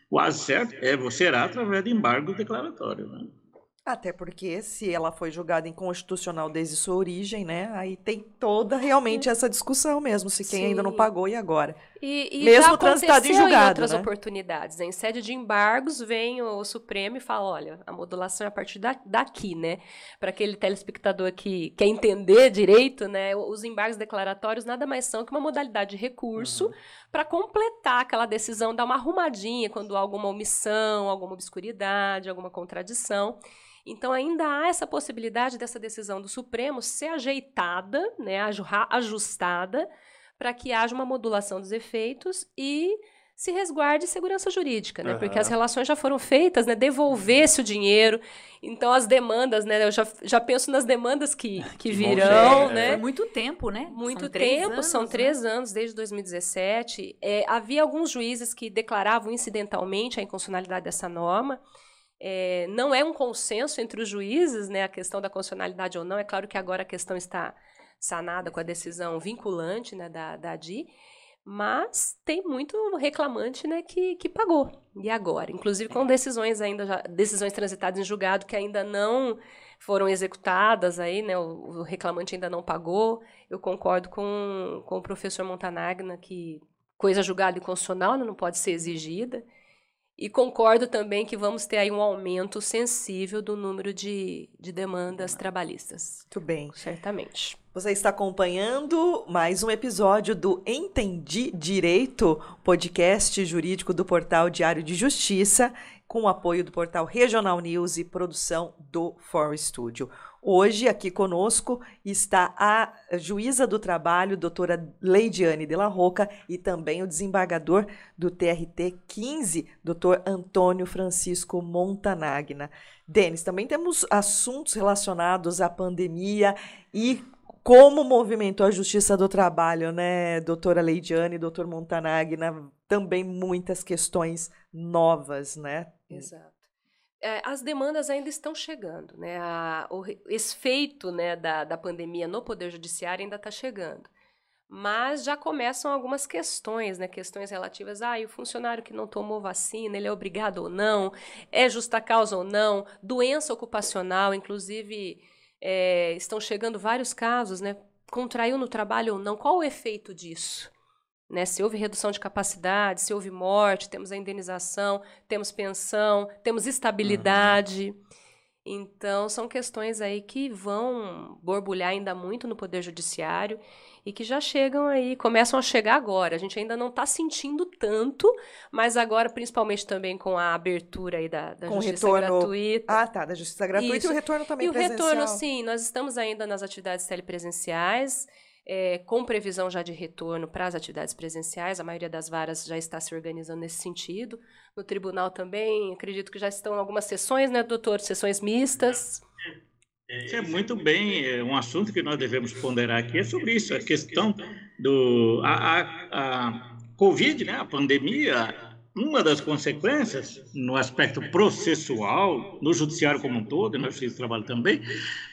quase certo, é, será através de embargo declaratório. Né? Até porque se ela foi julgada inconstitucional desde sua origem, né? Aí tem toda realmente essa discussão mesmo, se quem ainda não Sim. pagou e agora. E, e Mesmo transitado em julgado, em outras né? oportunidades. né? Em sede de embargos, vem o Supremo e fala: olha, a modulação é a partir da- daqui, né? Para aquele telespectador que quer entender direito, né? Os embargos declaratórios nada mais são que uma modalidade de recurso para completar aquela decisão, dar uma arrumadinha quando há alguma omissão, alguma obscuridade, alguma contradição. Então, ainda há essa possibilidade dessa decisão do Supremo ser ajeitada, né, aju- ajustada, para que haja uma modulação dos efeitos e se resguarde segurança jurídica, né? Porque Aham. as relações já foram feitas, né? Devolver-se o dinheiro. Então, as demandas, né? Eu já, já penso nas demandas que, que Que virão, ser, né? Foi muito tempo, né? Muito São tempo, anos, são né? três anos, desde 2017. É, havia alguns juízes que declaravam incidentalmente a inconstitucionalidade dessa norma. É, não é um consenso entre os juízes, né, a questão da constitucionalidade ou não. É claro que agora a questão está sanada com a decisão vinculante né, da, da ADI, mas tem muito reclamante né, que, que pagou. E agora? Inclusive com decisões ainda já, decisões transitadas em julgado que ainda não foram executadas aí, né? O, o reclamante ainda não pagou. Eu concordo com, com o professor Montanagna que coisa julgada inconstitucional né, não pode ser exigida. E concordo também que vamos ter aí um aumento sensível do número de, de demandas trabalhistas. Muito bem. Certamente. Você está acompanhando mais um episódio do Entendi Direito, podcast jurídico do portal Diário de Justiça, com o apoio do portal Regional News e produção do For Studio. Hoje, aqui conosco, está a juíza do trabalho, doutora Leidiane de la Roca, e também o desembargador do TRT 15, doutor Antônio Francisco Montanagna. Denis, também temos assuntos relacionados à pandemia e como movimentou a Justiça do Trabalho, né, doutora Leidiane, doutor Montanagna, também muitas questões novas, né? Exato. É, as demandas ainda estão chegando, né? A, o efeito né, da, da pandemia no Poder Judiciário ainda está chegando. Mas já começam algumas questões, né? Questões relativas a ah, o funcionário que não tomou vacina, ele é obrigado ou não, é justa causa ou não, doença ocupacional, inclusive é, estão chegando vários casos, né? Contraiu no trabalho ou não, qual o efeito disso? Né, se houve redução de capacidade, se houve morte, temos a indenização, temos pensão, temos estabilidade. Então, são questões aí que vão borbulhar ainda muito no Poder Judiciário e que já chegam aí, começam a chegar agora. A gente ainda não está sentindo tanto, mas agora, principalmente também com a abertura aí da, da Com o justiça retorno- gratuita. Ah, tá, da Justiça Gratuita Isso. e o retorno também E o presencial. retorno, sim, nós estamos ainda nas atividades telepresenciais, é, com previsão já de retorno para as atividades presenciais. A maioria das varas já está se organizando nesse sentido. No tribunal também, acredito que já estão algumas sessões, né, doutor? Sessões mistas. Isso é muito bem, é um assunto que nós devemos ponderar aqui é sobre isso, a questão do a, a, a Covid, né, a pandemia, uma das consequências no aspecto processual, no judiciário como um todo, e na justiça do trabalho também,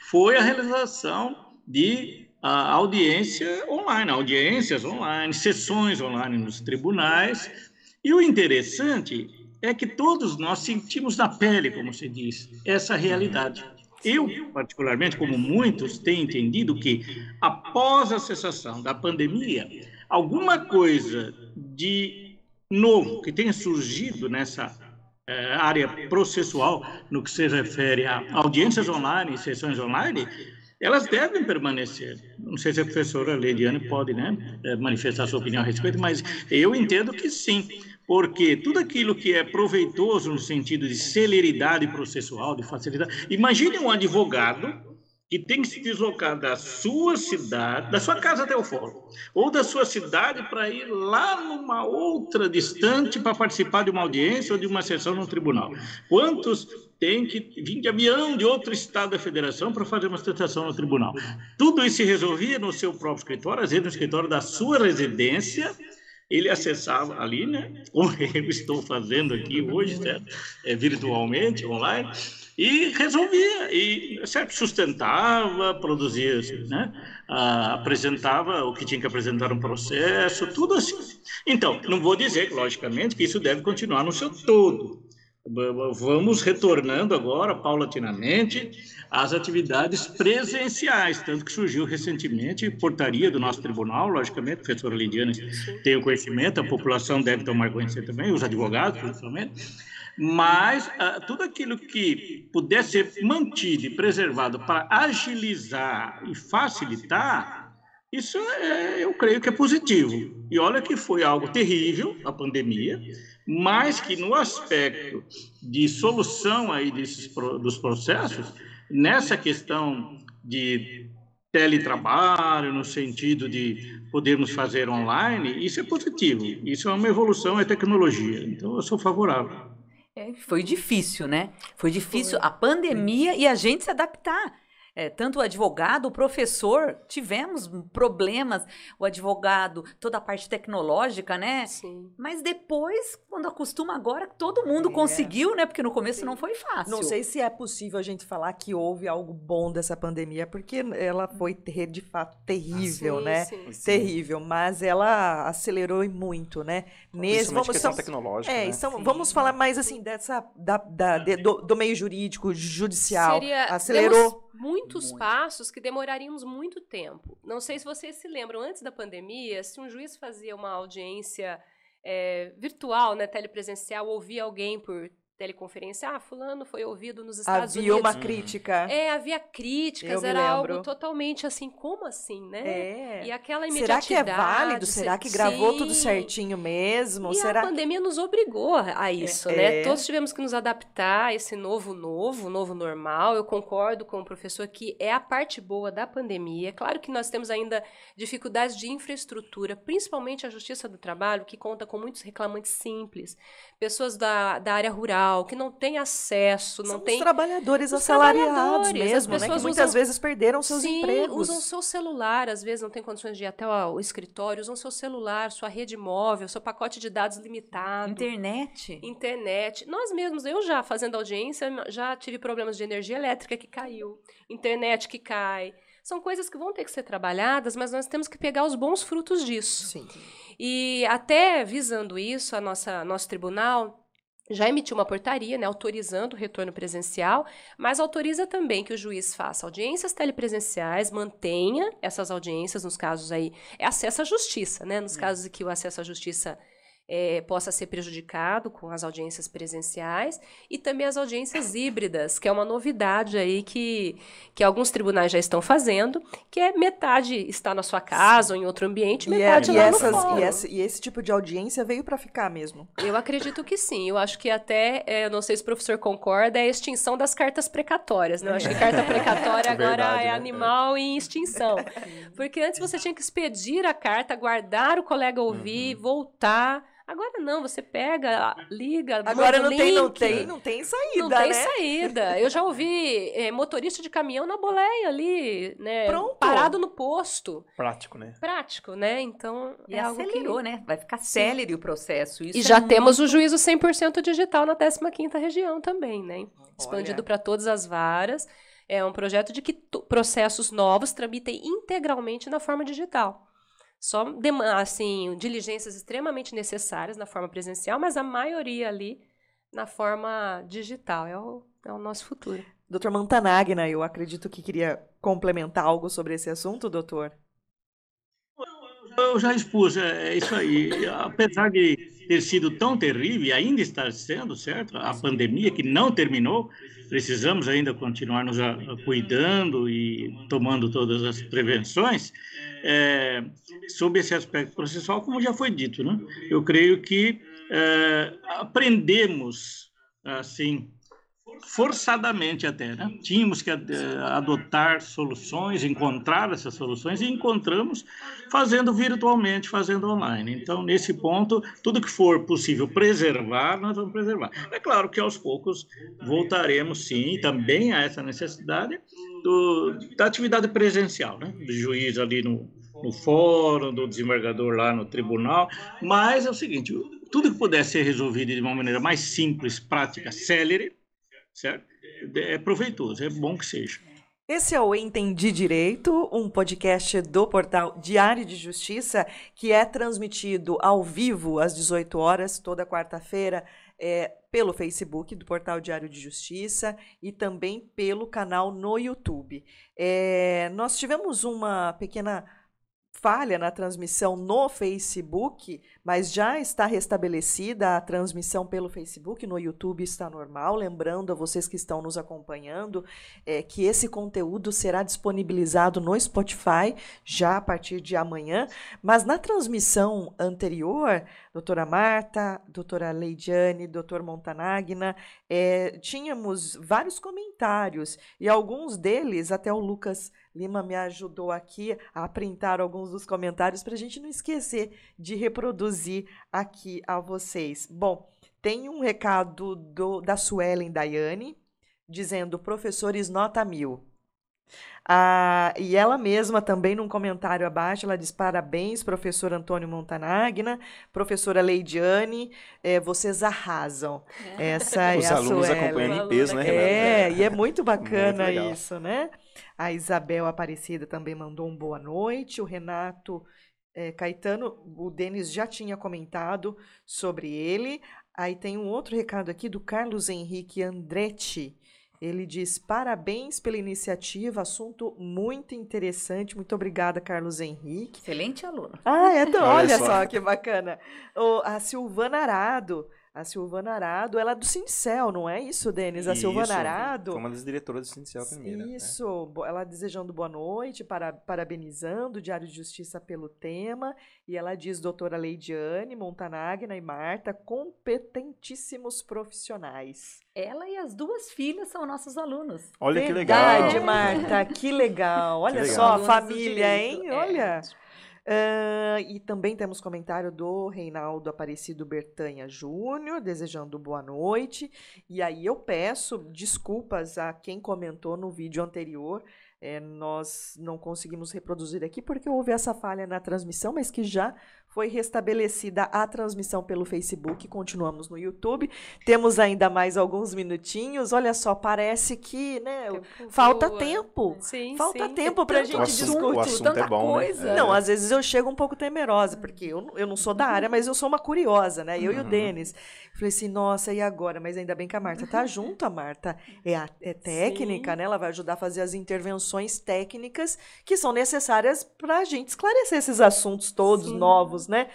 foi a realização de a audiência online, audiências online, sessões online nos tribunais. E o interessante é que todos nós sentimos na pele, como se diz, essa realidade. Eu, particularmente, como muitos, tenho entendido que, após a cessação da pandemia, alguma coisa de novo que tenha surgido nessa eh, área processual, no que se refere a audiências online sessões online, elas devem permanecer. Não sei se a professora Leidiane pode né, eh, manifestar sua opinião a respeito, mas eu entendo que sim, porque tudo aquilo que é proveitoso no sentido de celeridade processual, de facilidade. Imagine um advogado que tem que se deslocar da sua cidade, da sua casa até o fórum, ou da sua cidade para ir lá numa outra distante para participar de uma audiência ou de uma sessão no tribunal. Quantos têm que vir de avião de outro estado da federação para fazer uma sustentação no tribunal? Tudo isso se resolvia no seu próprio escritório, às vezes no escritório da sua residência, ele acessava ali, né, como eu estou fazendo aqui hoje? É, virtualmente, online, e resolvia, e certo, sustentava, produzia, né? Ah, apresentava o que tinha que apresentar um processo, tudo assim. Então, não vou dizer, logicamente, que isso deve continuar no seu todo. Vamos retornando agora, paulatinamente, às atividades presenciais, tanto que surgiu recentemente portaria do nosso tribunal, logicamente, a professora Lidiane tem o conhecimento, a população deve tomar conhecimento também, os advogados, principalmente, mas uh, tudo aquilo que puder ser mantido e preservado para agilizar e facilitar, isso é, eu creio que é positivo. E olha que foi algo terrível, a pandemia, mas que no aspecto de solução aí desses dos processos, nessa questão de teletrabalho, no sentido de podermos fazer online, isso é positivo. Isso é uma evolução, é tecnologia. Então, eu sou favorável. É, foi difícil, né? Foi difícil foi. a pandemia e a gente se adaptar é, tanto o advogado, o professor, tivemos problemas, o advogado, toda a parte tecnológica, né? Sim. Mas depois, quando acostuma agora, todo mundo é. conseguiu, né? Porque no começo Sim. não foi fácil. Não sei se é possível a gente falar que houve algo bom dessa pandemia, porque ela foi de fato terrível, sim, né? Sim. Terrível, mas ela acelerou muito, né? Nesse, vamos, questão tecnológica. É, né? então, vamos falar mais assim dessa da, da de, do, do, meio jurídico, judicial. Seria, acelerou muitos muito. passos que demoraríamos muito tempo. Não sei se vocês se lembram, antes da pandemia, se um juiz fazia uma audiência é, virtual, né, telepresencial, ouvia alguém por teleconferência, ah, fulano foi ouvido nos Estados havia Unidos. Havia uma crítica. É, havia críticas, era algo totalmente assim, como assim, né? É. E aquela imediatidade. Será que é válido? Será que gravou Sim. tudo certinho mesmo? E Será a pandemia nos obrigou a isso, é. né? É. Todos tivemos que nos adaptar a esse novo novo, novo normal. Eu concordo com o professor que é a parte boa da pandemia. É claro que nós temos ainda dificuldades de infraestrutura, principalmente a Justiça do Trabalho, que conta com muitos reclamantes simples, pessoas da, da área rural, que não tem acesso, não São tem. Os trabalhadores os assalariados trabalhadores, mesmo, né? Que muitas usam, vezes perderam seus sim, empregos. usam seu celular, às vezes não tem condições de ir até o escritório, usam seu celular, sua rede móvel, seu pacote de dados limitado. Internet. Internet. Nós mesmos, eu já fazendo audiência, já tive problemas de energia elétrica que caiu, internet que cai. São coisas que vão ter que ser trabalhadas, mas nós temos que pegar os bons frutos disso. Sim. E até visando isso, a nossa nosso tribunal já emitiu uma portaria, né, autorizando o retorno presencial, mas autoriza também que o juiz faça audiências telepresenciais, mantenha essas audiências nos casos aí, é acesso à justiça, né, nos casos em que o acesso à justiça é, possa ser prejudicado com as audiências presenciais e também as audiências híbridas, que é uma novidade aí que, que alguns tribunais já estão fazendo, que é metade está na sua casa ou em outro ambiente, é, metade e, lá e essas, no fórum. E esse, e esse tipo de audiência veio para ficar mesmo? Eu acredito que sim. Eu acho que até, é, eu não sei se o professor concorda, é a extinção das cartas precatórias. Né? Eu acho que carta precatória é agora verdade, é né? animal em extinção. Porque antes você tinha que expedir a carta, guardar o colega ouvir, uhum. voltar Agora não, você pega, liga, Agora não link. tem, não tem, não tem saída, Não tem né? saída. Eu já ouvi é, motorista de caminhão na boleia ali, né? Pronto. Parado no posto. Prático, né? Prático, né? Então, e é acelerou, que... né? Vai ficar célere o processo. Isso e é já muito... temos o juízo 100% digital na 15ª região também, né? Expandido para todas as varas. É um projeto de que processos novos tramitem integralmente na forma digital. Só, assim, diligências extremamente necessárias na forma presencial, mas a maioria ali na forma digital. É o, é o nosso futuro. Doutor Montanagna, eu acredito que queria complementar algo sobre esse assunto, doutor. Eu já expus, é, é isso aí. Apesar de ter sido tão terrível, e ainda está sendo, certo? A pandemia que não terminou, precisamos ainda continuar nos cuidando e tomando todas as prevenções. É, esse aspecto processual, como já foi dito, né? eu creio que é, aprendemos, assim, forçadamente até, né? Tínhamos que adotar soluções, encontrar essas soluções e encontramos fazendo virtualmente, fazendo online. Então, nesse ponto, tudo que for possível preservar, nós vamos preservar. É claro que aos poucos voltaremos, sim, também a essa necessidade do, da atividade presencial, né? Do juiz ali no, no fórum, do desembargador lá no tribunal, mas é o seguinte, tudo que puder ser resolvido de uma maneira mais simples, prática, célere, certo? É proveitoso, é bom que seja. Esse é o Entendi Direito, um podcast do portal Diário de Justiça, que é transmitido ao vivo às 18 horas, toda quarta-feira, é, pelo Facebook do Portal Diário de Justiça e também pelo canal no YouTube. É, nós tivemos uma pequena falha na transmissão no Facebook, mas já está restabelecida a transmissão pelo Facebook, no YouTube está normal. Lembrando a vocês que estão nos acompanhando é, que esse conteúdo será disponibilizado no Spotify já a partir de amanhã. Mas na transmissão anterior, doutora Marta, doutora Leidiane, doutor Montanagna, é, tínhamos vários comentários e alguns deles, até o Lucas Lima me ajudou aqui a printar alguns dos comentários para a gente não esquecer de reproduzir aqui a vocês. Bom, tem um recado do, da Suelen Daiane, dizendo professores nota mil. Ah, e ela mesma também, num comentário abaixo, ela diz: parabéns, professor Antônio Montanagna, professora Leidiane, é, vocês arrasam. É. Essa Os é a alunos Suelen. acompanhando em peso, né, Renata? É, e é muito bacana legal. isso, né? A Isabel Aparecida também mandou um boa noite. O Renato eh, Caetano, o Denis já tinha comentado sobre ele. Aí tem um outro recado aqui do Carlos Henrique Andretti. Ele diz: parabéns pela iniciativa, assunto muito interessante. Muito obrigada, Carlos Henrique. Excelente aluno. Ah, é, então, Olha olha, só. só. que bacana. O, a Silvana Arado. A Silvana Arado, ela é do Cincel, não é isso, Denis? A Silvana Isso, Arado. Foi uma das diretoras do Sindical primeira. né? Isso, bo- ela desejando boa noite, para, parabenizando o Diário de Justiça pelo tema. E ela diz, doutora Leidiane, Montanagna e Marta, competentíssimos profissionais. Ela e as duas filhas são nossos alunos. Olha que legal. Verdade, Marta, que legal. Olha legal. só, a família, hein? é. Olha. Ah, e também temos comentário do Reinaldo Aparecido Bertanha Júnior, desejando boa noite. E aí eu peço desculpas a quem comentou no vídeo anterior. eh, nós não conseguimos reproduzir aqui porque houve essa falha na transmissão, mas que já foi restabelecida a transmissão pelo Facebook. Continuamos no YouTube. Temos ainda mais alguns minutinhos. Olha só, parece que né, Tempo falta voa. tempo. Sim, Falta sim. tempo pra gente assunto, discutir. o assunto tanta é bom, coisa. né? Não, É. às vezes eu chego um pouco temerosa, porque eu, não- eu não sou da área, mas eu sou uma curiosa, né? Eu e o Uhum. Denis. Falei assim, nossa, e agora? Mas ainda bem que a Marta tá junto, a Marta é, a- é técnica, Sim. né? Ela vai ajudar a fazer as intervenções técnicas que são necessárias para a gente esclarecer esses assuntos todos Sim. novos, né?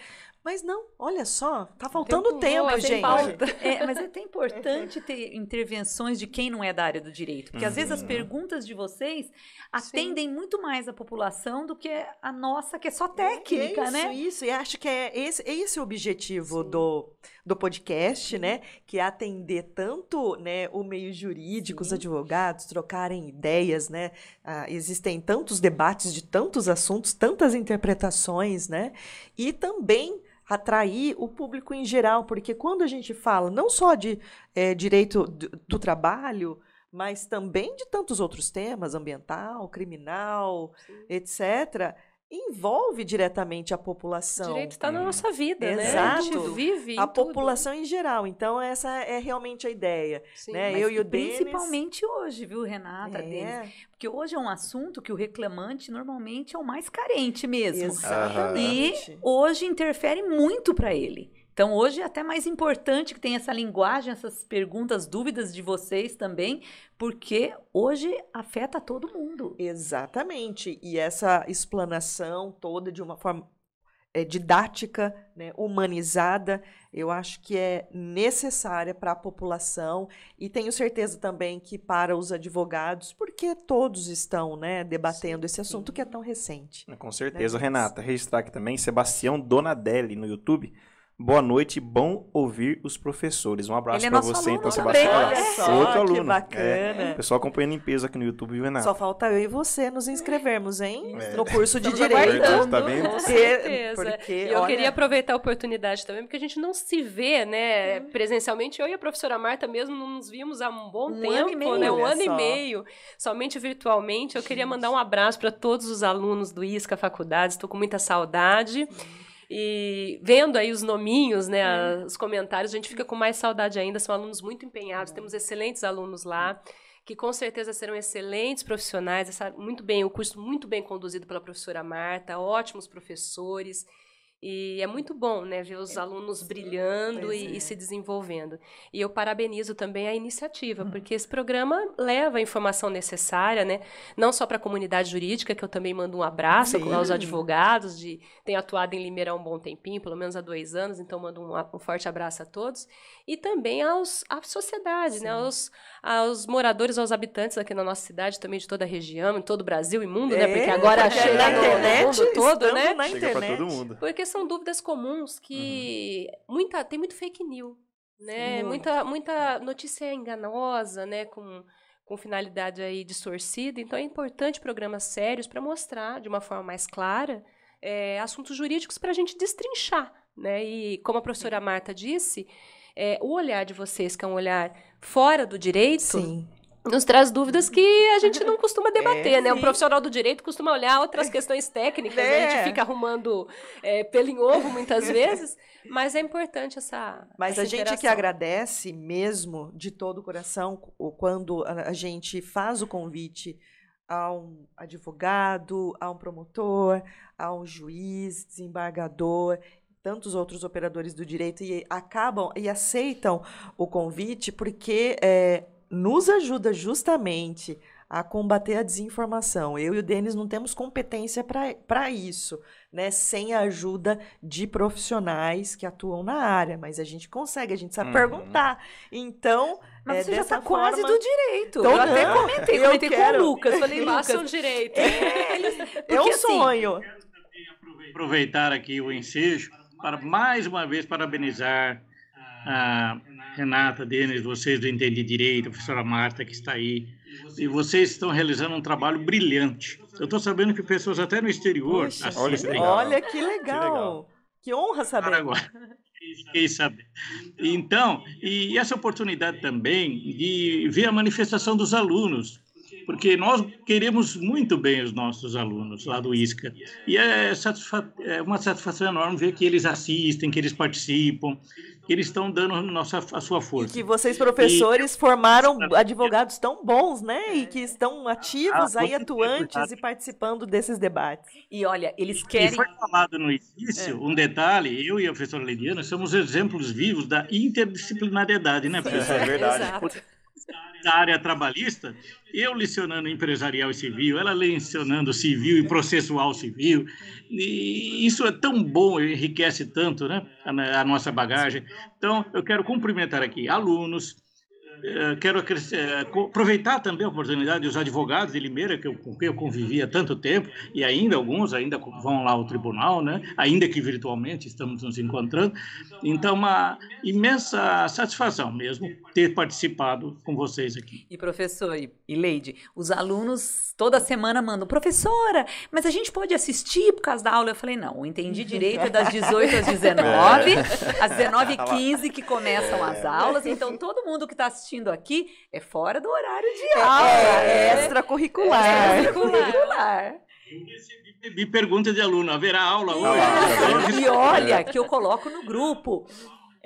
Mas não, olha só, tá faltando tempo tempo, gente. pauta. É, mas é até importante ter intervenções de quem não é da área do direito. Porque às vezes as Uhum. perguntas de vocês atendem muito mais a população do que a nossa, que é só técnica, isso, né? Isso, e acho que é esse, é esse o objetivo Sim. do, do podcast, né? Que é atender tanto né, o meio jurídico, os Sim. advogados, trocarem ideias, né? Ah, existem tantos debates de tantos assuntos, tantas interpretações, né? E também atrair o público em geral, porque quando a gente fala não só de eh, direito do, do trabalho, mas também de tantos outros temas, ambiental, criminal, etc., envolve diretamente a O população. direito está na nossa vida, né? A Exato. gente vive A tudo. população em geral. Então, essa é realmente a ideia. Sim. né? Eu e o Denis- principalmente hoje, viu, Renata, Denis? É, Porque hoje é um assunto que o reclamante normalmente é o mais carente mesmo. exatamente. E hoje interfere muito para ele. Então, hoje é até mais importante que tenha essa linguagem, essas perguntas, dúvidas de vocês também, porque hoje afeta todo mundo. Exatamente. E essa explanação toda de uma forma é, didática, né, humanizada, eu acho que é necessária para a população e tenho certeza também que para os advogados, porque todos estão né, debatendo esse assunto que é tão recente. Com certeza, né? Renata. Registrar aqui também Sebastião Donadelli no YouTube. Boa noite, bom ouvir os professores. Um abraço é para você, então, Sebastião. Olha só, Outro aluno. que bacana. É, pessoal acompanhando em peso aqui no YouTube, viu, Renato? Só falta eu e você nos inscrevermos, hein? É. No curso de Estamos Direito. Tá vendo? Com certeza. Porque, e eu olha... queria aproveitar a oportunidade também, porque a gente não se vê, né, hum. presencialmente. Eu e a professora Marta mesmo não nos vimos há um bom um tempo, ano e meio, né? Um ano só. e meio, somente virtualmente. Eu gente. queria mandar um abraço para todos os alunos do ISCA Faculdades. Estou com muita saudade. Hum. E vendo aí os nominhos, né, é. os comentários, a gente fica com mais saudade ainda. São alunos muito empenhados, temos excelentes alunos lá, que com certeza serão excelentes profissionais. Muito bem, o curso muito bem conduzido pela professora Marta, ótimos professores. E é muito bom, né, ver os alunos brilhando e, é. e, se desenvolvendo. E eu parabenizo também a iniciativa, uhum. porque esse programa leva a informação necessária, né, não só para a comunidade jurídica, que eu também mando um abraço Sim. aos advogados, de tenho atuado em Limeira há um bom tempinho, pelo menos há dois anos, então mando um, um forte abraço a todos, e também aos, à sociedade, né, aos, aos moradores, aos habitantes aqui na nossa cidade, também de toda a região, em todo o Brasil e mundo, né, é, né, porque agora chega na internet, no mundo todo, né, na chega internet. todo mundo. Porque são dúvidas comuns que uhum. muita tem muito fake news, né? Sim, muita muita notícia enganosa, né, com com finalidade aí distorcida. Então é importante programas sérios para mostrar de uma forma mais clara é, assuntos jurídicos para a gente destrinchar, né? E como a professora Marta disse, é, o olhar de vocês que é um olhar fora do direito, Sim nos traz dúvidas que a gente não costuma debater, é, né? Um profissional do direito costuma olhar outras questões técnicas, é. a gente fica arrumando é, pelo em ovo muitas vezes, mas é importante essa. Mas essa a gente que agradece mesmo de todo o coração quando a gente faz o convite a um advogado, a um promotor, a um juiz, desembargador tantos outros operadores do direito e acabam e aceitam o convite porque é, nos ajuda justamente a combater a desinformação. Eu e o Denis não temos competência para isso, né? Sem a ajuda de profissionais que atuam na área, mas a gente consegue, a gente sabe uhum. perguntar. Então, mas é, você já está forma... quase do direito. Então, eu até comentei, eu comentei quero. com o Lucas. Falei, Lucas, o direito. É, é um assim, sonho. Aproveitar aqui o ensejo para mais uma vez parabenizar a Renata, Denis, vocês do Entendi Direito, a professora Marta que está aí, e vocês estão realizando um trabalho brilhante. Eu estou sabendo que pessoas até no exterior Puxa, assistem. Olha que legal. que legal. Que honra saber. Agora, fiquei sabendo. Então, e essa oportunidade também de ver a manifestação dos alunos, porque nós queremos muito bem os nossos alunos lá do ISCA. E é, é uma satisfação enorme ver que eles assistem, que eles participam, que eles estão dando nossa, a sua força. E que vocês, professores, e... formaram advogados tão bons, né? E que estão ativos ah, aí, atuantes e participando desses debates. E olha, eles querem. E foi falado no início, é. um detalhe, eu e a professora Lidiana somos exemplos vivos da interdisciplinariedade, né, professora? É verdade. Exato da área trabalhista, eu lecionando empresarial e civil, ela lecionando civil e processual civil, e isso é tão bom, enriquece tanto né, a, a nossa bagagem. Então, eu quero cumprimentar aqui alunos, quero eh, aproveitar também a oportunidade dos advogados de Limeira, que eu, com quem eu convivi há tanto tempo, e ainda alguns ainda vão lá ao tribunal, né? ainda que virtualmente estamos nos encontrando. Então, uma imensa satisfação mesmo ter participado com vocês aqui. E professor e Leide, os alunos toda semana mandam, professora, mas a gente pode assistir por causa da aula? Eu falei, não, entendi direito, é das 18 às 19, é. às 19h15 que começam as aulas, então todo mundo que está assistindo assistindo aqui é fora do horário de aula. É, é extracurricular. É extracurricular. Me pergunta de aluno, haverá aula hoje? E olha, que eu coloco no grupo.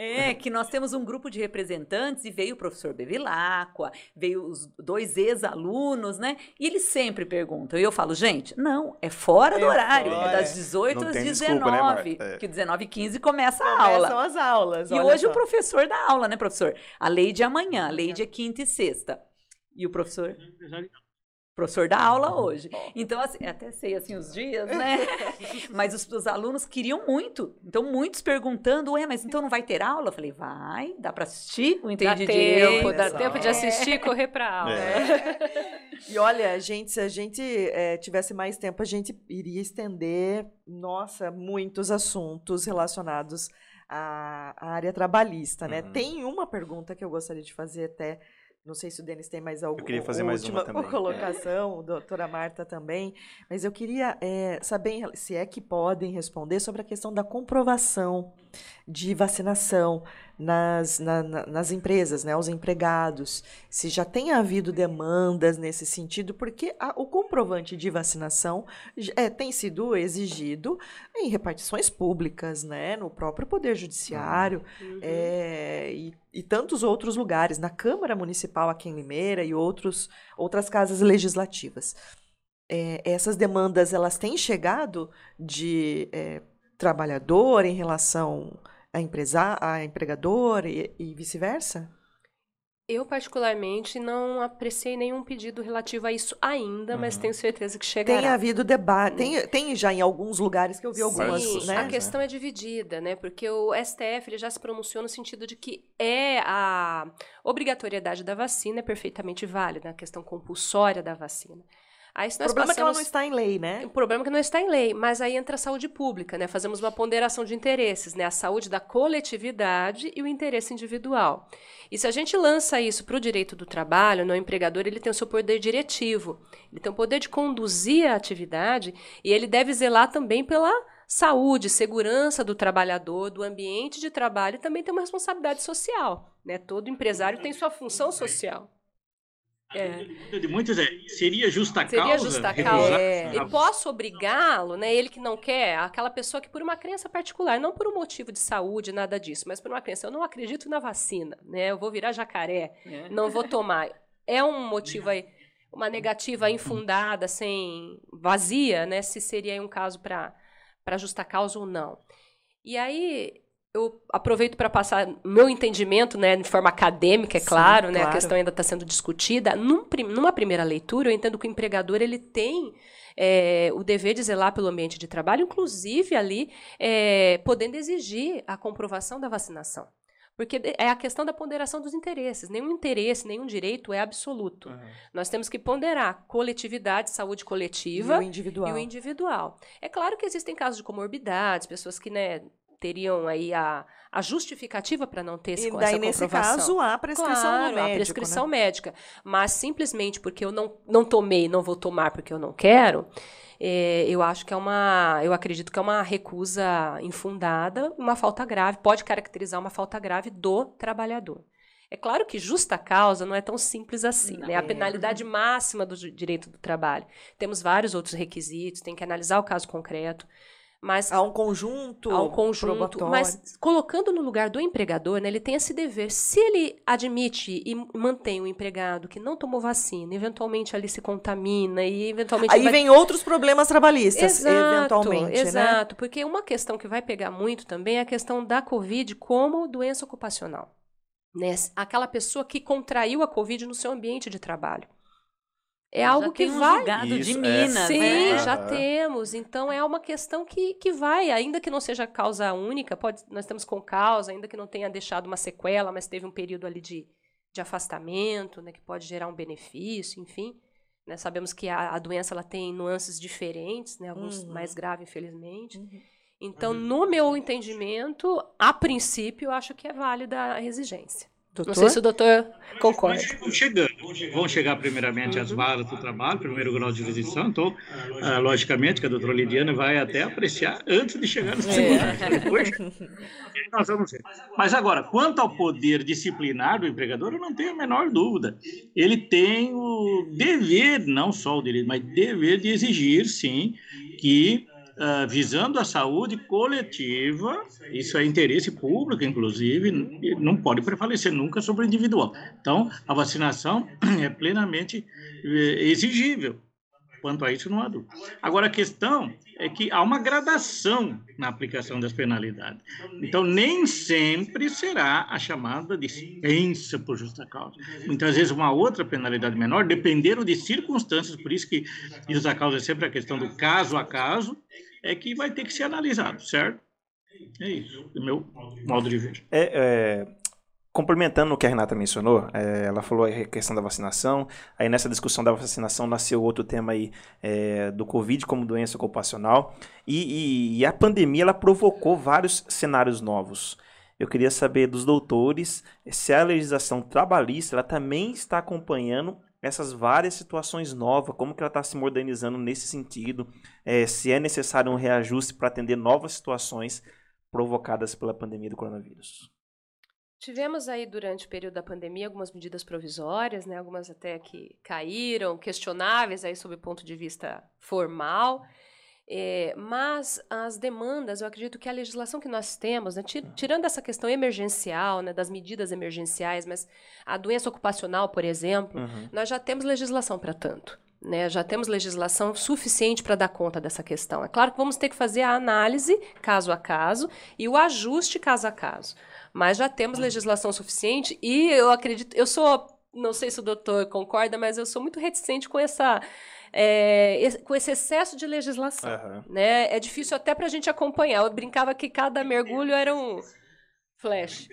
É, que nós temos um grupo de representantes e veio o professor Bevilacqua, veio os dois ex-alunos, né? E eles sempre perguntam. E eu falo, gente, não, é fora é do horário. Fora. É das 18 às 19. Desculpa, né, é. Que 19 h 15 começa a aula. Começam as aulas. E hoje só. o professor dá aula, né, professor? A lei de amanhã, a lei de é quinta e sexta. E o professor? Professor dá aula hoje. Então, assim, até sei assim os dias, né? mas os, os, alunos queriam muito. Então, muitos perguntando, ué, mas então não vai ter aula? Eu falei, vai, dá para assistir o Entendi dá tempo, dá tempo de assistir e correr para aula. É. e olha, gente, se a gente é, tivesse mais tempo, a gente iria estender, nossa, muitos assuntos relacionados à, à área trabalhista, né? Uhum. Tem uma pergunta que eu gostaria de fazer até não sei se o Denis tem mais alguma. Eu queria fazer mais uma também. colocação, é. doutora Marta também. Mas eu queria é, saber se é que podem responder sobre a questão da comprovação de vacinação nas, na, nas empresas, né, aos empregados, se já tem havido demandas nesse sentido, porque a, o comprovante de vacinação é, tem sido exigido em repartições públicas, né, no próprio Poder Judiciário uhum. é, e, e, tantos outros lugares, na Câmara Municipal aqui em Limeira e outros, outras casas legislativas. É, essas demandas elas têm chegado de é, trabalhador em relação a, empresa, a empregador e, e vice-versa? Eu, particularmente, não apreciei nenhum pedido relativo a isso ainda, uhum. mas tenho certeza que chegará. Tem havido debate, tem, tem já em alguns lugares que eu vi algumas, Sim, né? a questão é dividida, né? Porque o STF ele já se pronunciou no sentido de que é a obrigatoriedade da vacina é perfeitamente válida, a questão compulsória da vacina. Aí, o problema passamos... é que ela não está em lei, né? O problema é que não está em lei, mas aí entra a saúde pública, né? Fazemos uma ponderação de interesses, né? A saúde da coletividade e o interesse individual. E se a gente lança isso para o direito do trabalho, no empregador ele tem o seu poder diretivo, ele tem o poder de conduzir a atividade e ele deve zelar também pela saúde, segurança do trabalhador, do ambiente de trabalho e também tem uma responsabilidade social, né? Todo empresário tem sua função social. É. De muitos é, seria justa seria causa? Justa causa. É. E posso obrigá-lo, né? Ele que não quer, aquela pessoa que por uma crença particular, não por um motivo de saúde, nada disso, mas por uma crença, eu não acredito na vacina, né? Eu vou virar jacaré, é. não vou tomar. É um motivo aí, uma negativa infundada, sem vazia, né? Se seria um caso para para justa causa ou não. E aí eu aproveito para passar meu entendimento, né, de forma acadêmica, é claro, Sim, né, claro. a questão ainda está sendo discutida. Num, numa primeira leitura, eu entendo que o empregador ele tem é, o dever de zelar pelo ambiente de trabalho, inclusive ali é, podendo exigir a comprovação da vacinação. Porque é a questão da ponderação dos interesses. Nenhum interesse, nenhum direito é absoluto. Uhum. Nós temos que ponderar coletividade, saúde coletiva e o individual. E o individual. É claro que existem casos de comorbidades, pessoas que né, teriam aí a, a justificativa para não ter esse, e daí, nesse caso, há prescrição claro, médica. a prescrição né? médica. Mas simplesmente porque eu não, não tomei, não vou tomar porque eu não quero, é, eu acho que é uma. Eu acredito que é uma recusa infundada, uma falta grave, pode caracterizar uma falta grave do trabalhador. É claro que justa causa não é tão simples assim, né? A penalidade máxima do direito do trabalho. Temos vários outros requisitos, tem que analisar o caso concreto. Mas há um conjunto, há um conjunto, mas colocando no lugar do empregador, né, ele tem esse dever. Se ele admite e mantém o empregado que não tomou vacina, eventualmente ali se contamina e eventualmente aí vai... vem outros problemas trabalhistas, exato, eventualmente, né? exato, né? porque uma questão que vai pegar muito também é a questão da COVID como doença ocupacional, né? Aquela pessoa que contraiu a COVID no seu ambiente de trabalho. É já algo que um vai. Julgado Isso, de é. Minas, Sim, né? já temos. Então é uma questão que, que vai, ainda que não seja causa única, pode, nós estamos com causa, ainda que não tenha deixado uma sequela, mas teve um período ali de, de afastamento, né, que pode gerar um benefício, enfim. Né, sabemos que a, a doença ela tem nuances diferentes, né, alguns uhum. mais graves, infelizmente. Uhum. Então, uhum. no meu entendimento, a princípio, eu acho que é válida a exigência. Doutor? Não sei se o doutor concorda. Vão chegando. Vão chegar primeiramente as varas do trabalho, primeiro grau de jurisdição. Então, ah, logicamente, que a doutora Lidiana vai até apreciar antes de chegar no segundo. É. Depois, nós vamos ver. Mas agora, quanto ao poder disciplinar do empregador, eu não tenho a menor dúvida. Ele tem o dever, não só o direito, mas dever de exigir, sim, que uh, visando a saúde coletiva, isso é interesse público, inclusive, não pode prevalecer nunca sobre o individual. Então, a vacinação é plenamente eh, exigível. Quanto a isso, não há dúvida. Agora, a questão é que há uma gradação na aplicação das penalidades. Então, nem sempre será a chamada dispensa por justa causa. Muitas vezes, uma outra penalidade menor, dependendo de circunstâncias, por isso que justa causa é sempre a questão do caso a caso, é que vai ter que ser analisado, certo? É isso, meu modo de ver. É, é, complementando o que a Renata mencionou, é, ela falou a questão da vacinação, aí nessa discussão da vacinação nasceu outro tema aí é, do Covid como doença ocupacional, e, e, e, a pandemia ela provocou vários cenários novos. Eu queria saber dos doutores se a legislação trabalhista ela também está acompanhando essas várias situações novas, como que ela está se modernizando nesse sentido, é, se é necessário um reajuste para atender novas situações provocadas pela pandemia do coronavírus. Tivemos aí durante o período da pandemia algumas medidas provisórias, né, algumas até que caíram, questionáveis aí sob o ponto de vista formal. É, mas as demandas, eu acredito que a legislação que nós temos, né, tirando essa questão emergencial, né, das medidas emergenciais, mas a doença ocupacional, por exemplo, uhum. nós já temos legislação para tanto. Né, já temos legislação suficiente para dar conta dessa questão. É claro que vamos ter que fazer a análise caso a caso e o ajuste caso a caso. Mas já temos legislação suficiente e eu acredito, eu sou, não sei se o doutor concorda, mas eu sou muito reticente com essa é, com esse excesso de legislação. Uhum. Né? É difícil até para a gente acompanhar. Eu brincava que cada mergulho era um flash.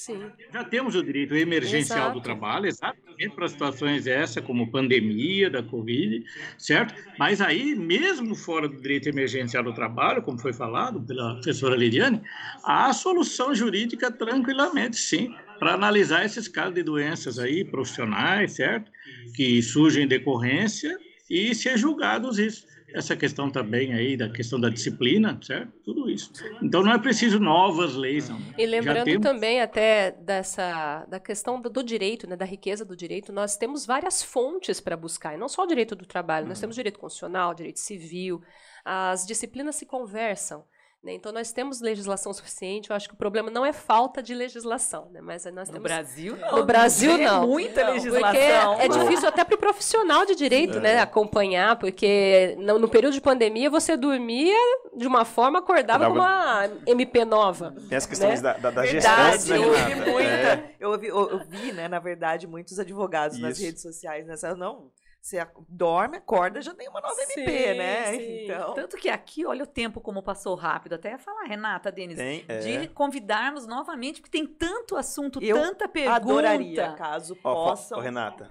Sim. Já temos o direito emergencial Exato. do trabalho, exatamente para situações essa, como pandemia da Covid, certo? Mas aí, mesmo fora do direito emergencial do trabalho, como foi falado pela professora Liliane, há solução jurídica tranquilamente, sim, para analisar esses casos de doenças aí profissionais, certo? Que surgem em decorrência e ser julgados isso essa questão também aí da questão da disciplina, certo? Tudo isso. Então não é preciso novas leis. Não. E lembrando temos... também até dessa da questão do, do, direito, né, da riqueza do direito, nós temos várias fontes para buscar, e não só o direito do trabalho, nós uhum. temos direito constitucional, direito civil, as disciplinas se conversam. Né? Então, nós temos legislação suficiente. Eu acho que o problema não é falta de legislação, né? mas nós no temos... Brasil, não. No Brasil, não. É muita não, legislação. Porque é difícil até para o profissional de direito é. né, acompanhar, porque no, no, período de pandemia você dormia de uma forma, acordava com uma MP nova. Tem as questões né? da, da, da gestão. Eu ouvi muita. É. Eu, ouvi, eu, eu vi, né, na verdade, muitos advogados Isso. nas redes sociais nessa. Não você dorme, acorda, já tem uma nova sim, MP, né? Sim. Então... Tanto que aqui, olha o tempo como passou rápido. Até ia falar, Renata, Denis, tem, é. de convidarmos novamente, porque tem tanto assunto, Eu tanta pergunta. adoraria, caso possam. Renata,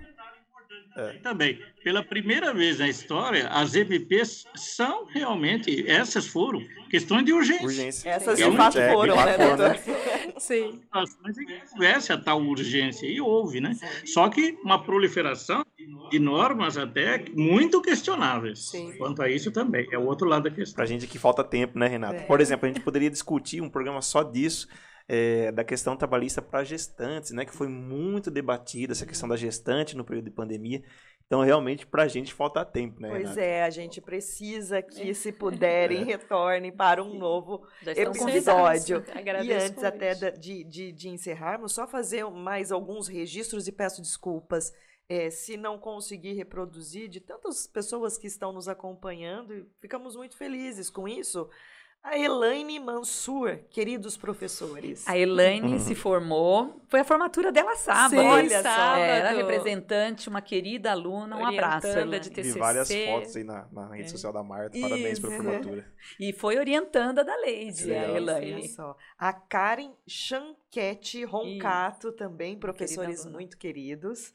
é. Também, pela primeira vez na história, as MPs são realmente, essas foram questões de urgência. urgência. Essas de fato é, foram, né, doutor? Sim. Mas houvesse a tal urgência, e houve, né? Só que uma proliferação de normas até muito questionáveis. Sim. Quanto a isso também, é o outro lado da questão. Pra gente que falta tempo, né, Renato? É. Por exemplo, a gente poderia discutir um programa só disso, é, da questão trabalhista para gestantes, né, que foi muito debatida essa questão da gestante no período de pandemia. Então, realmente, para a gente falta tempo, né? Pois Renata? é, a gente precisa que, se puderem, retornem para um novo episódio. E antes até de, de, de encerrarmos, só fazer mais alguns registros e peço desculpas. É, se não conseguir reproduzir de tantas pessoas que estão nos acompanhando, ficamos muito felizes com isso. A Elaine Mansur, queridos professores. A Elaine uhum. se formou, foi a formatura dela sábado. Sim, Olha sábado. É, era representante, uma querida aluna, um abraço. Elaine. de TCC. Vi várias fotos aí na, na rede é. social da Marta, parabéns Isso. pela formatura. E foi orientanda da Leide, a Elaine. Só. A Karen Chanquete Roncato, também, professores muito queridos.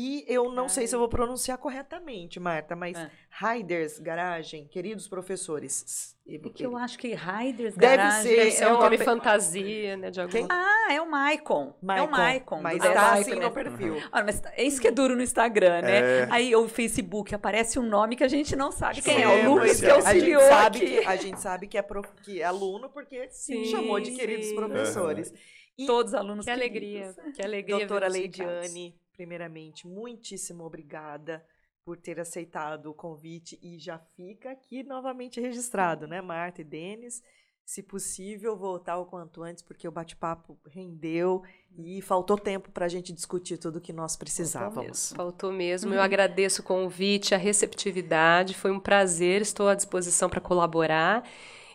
E eu não Ai. sei se eu vou pronunciar corretamente, Marta, mas ah. Riders Garagem, queridos professores. E que eu acho que Riders deve Garagem ser, deve ser é um nome fantasia, né? De alguma... Ah, é o Maicon. Maicon. É o Maicon. Mas está assim no perfil. Uhum. Ah, mas é isso que é duro no Instagram, né? É. Aí o Facebook aparece um nome que a gente não sabe quem é. O Lucas que auxiliou a gente sabe que, a gente sabe que é, prof, que é aluno porque sim, chamou de queridos sim. professores. Uhum. E Todos alunos Que alegria. Que alegria. Doutora Leidiane primeiramente, muitíssimo obrigada por ter aceitado o convite e já fica aqui novamente registrado, né, Marta e Denis? se possível, voltar o quanto antes, porque o bate-papo rendeu e faltou tempo para a gente discutir tudo o que nós precisávamos. Faltou mesmo. Eu agradeço o convite, a receptividade. Foi um prazer, estou à disposição para colaborar.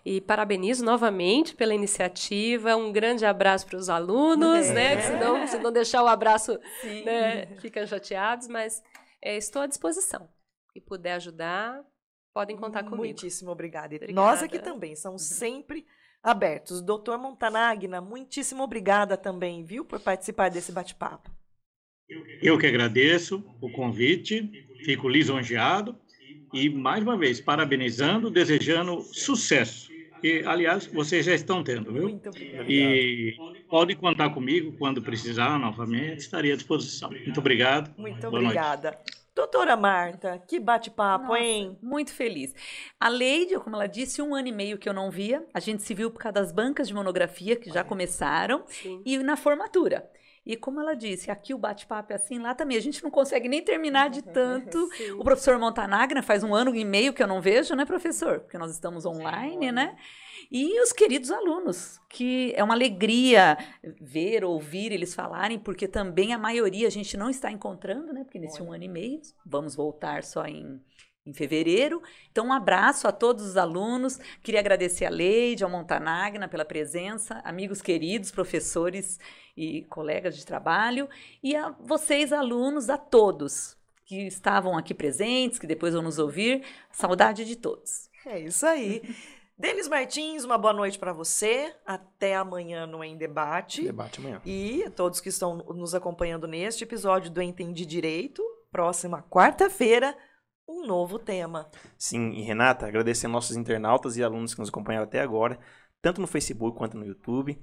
E parabenizo novamente pela iniciativa. Um grande abraço para os alunos, É. né? que Senão, se não deixar o abraço, né, ficam chateados, mas é, estou à disposição. E puder ajudar, podem contar comigo. Muitíssimo obrigada. Obrigada. Nós aqui também somos sempre abertos. Doutor Montanagna, muitíssimo obrigada também, viu, por participar desse bate-papo. Eu que agradeço o convite, fico lisonjeado e, mais uma vez, parabenizando, desejando sucesso. E, aliás, vocês já estão tendo, viu? Muito obrigada. E pode contar comigo quando precisar novamente, estarei à disposição. Muito obrigado. Muito Boa noite. obrigada. Doutora Marta, que bate-papo, hein? Muito feliz. A Leide, como ela disse, um ano e meio que eu não via. A gente se viu por causa das bancas de monografia que já começaram Sim. e na formatura. E como ela disse, aqui o bate-papo é assim, lá também. A gente não consegue nem terminar de tanto. Sim. O professor Montanagna faz um ano e meio que eu não vejo, né, professor? Porque nós estamos online, né? E os queridos alunos, que é uma alegria ver, ouvir eles falarem, porque também a maioria a gente não está encontrando, né? Porque nesse um ano e meio, vamos voltar só em, em fevereiro. Então, um abraço a todos os alunos. Queria agradecer a Leide, ao Montanagna pela presença, amigos queridos, professores e colegas de trabalho, e a vocês, alunos, a todos que estavam aqui presentes, que depois vão nos ouvir. Saudade de todos. É isso aí. Denis Martins, uma boa noite para você. Até amanhã no Em Debate. Debate amanhã. E a todos que estão nos acompanhando neste episódio do Entendi Direito, próxima quarta-feira, um novo tema. Sim, e Renata, agradecer nossos internautas e alunos que nos acompanharam até agora, tanto no Facebook quanto no YouTube.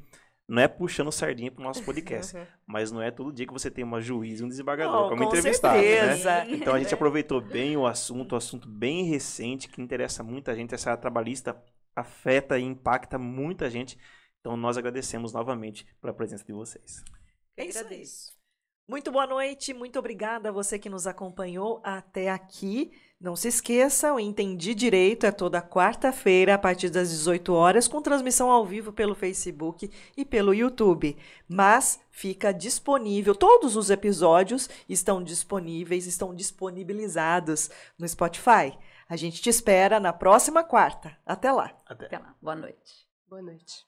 Não é puxando sardinha pro nosso podcast, mas não é todo dia que você tem uma juiz e um desembargador Oh, como com entrevistado, né? certeza. Então a gente aproveitou bem o assunto, um assunto bem recente que interessa muita gente. Essa área trabalhista afeta e impacta muita gente. Então nós agradecemos novamente pela presença de vocês. É isso aí. Agradeço. Muito boa noite, muito obrigada a você que nos acompanhou até aqui. Não se esqueça, o Entendi Direito é toda quarta-feira, a partir das 18 horas, com transmissão ao vivo pelo Facebook e pelo YouTube. Mas fica disponível, todos os episódios estão disponíveis, estão disponibilizados no Spotify. A gente te espera na próxima quarta. Até lá. Até. Até lá. Boa noite. Boa noite.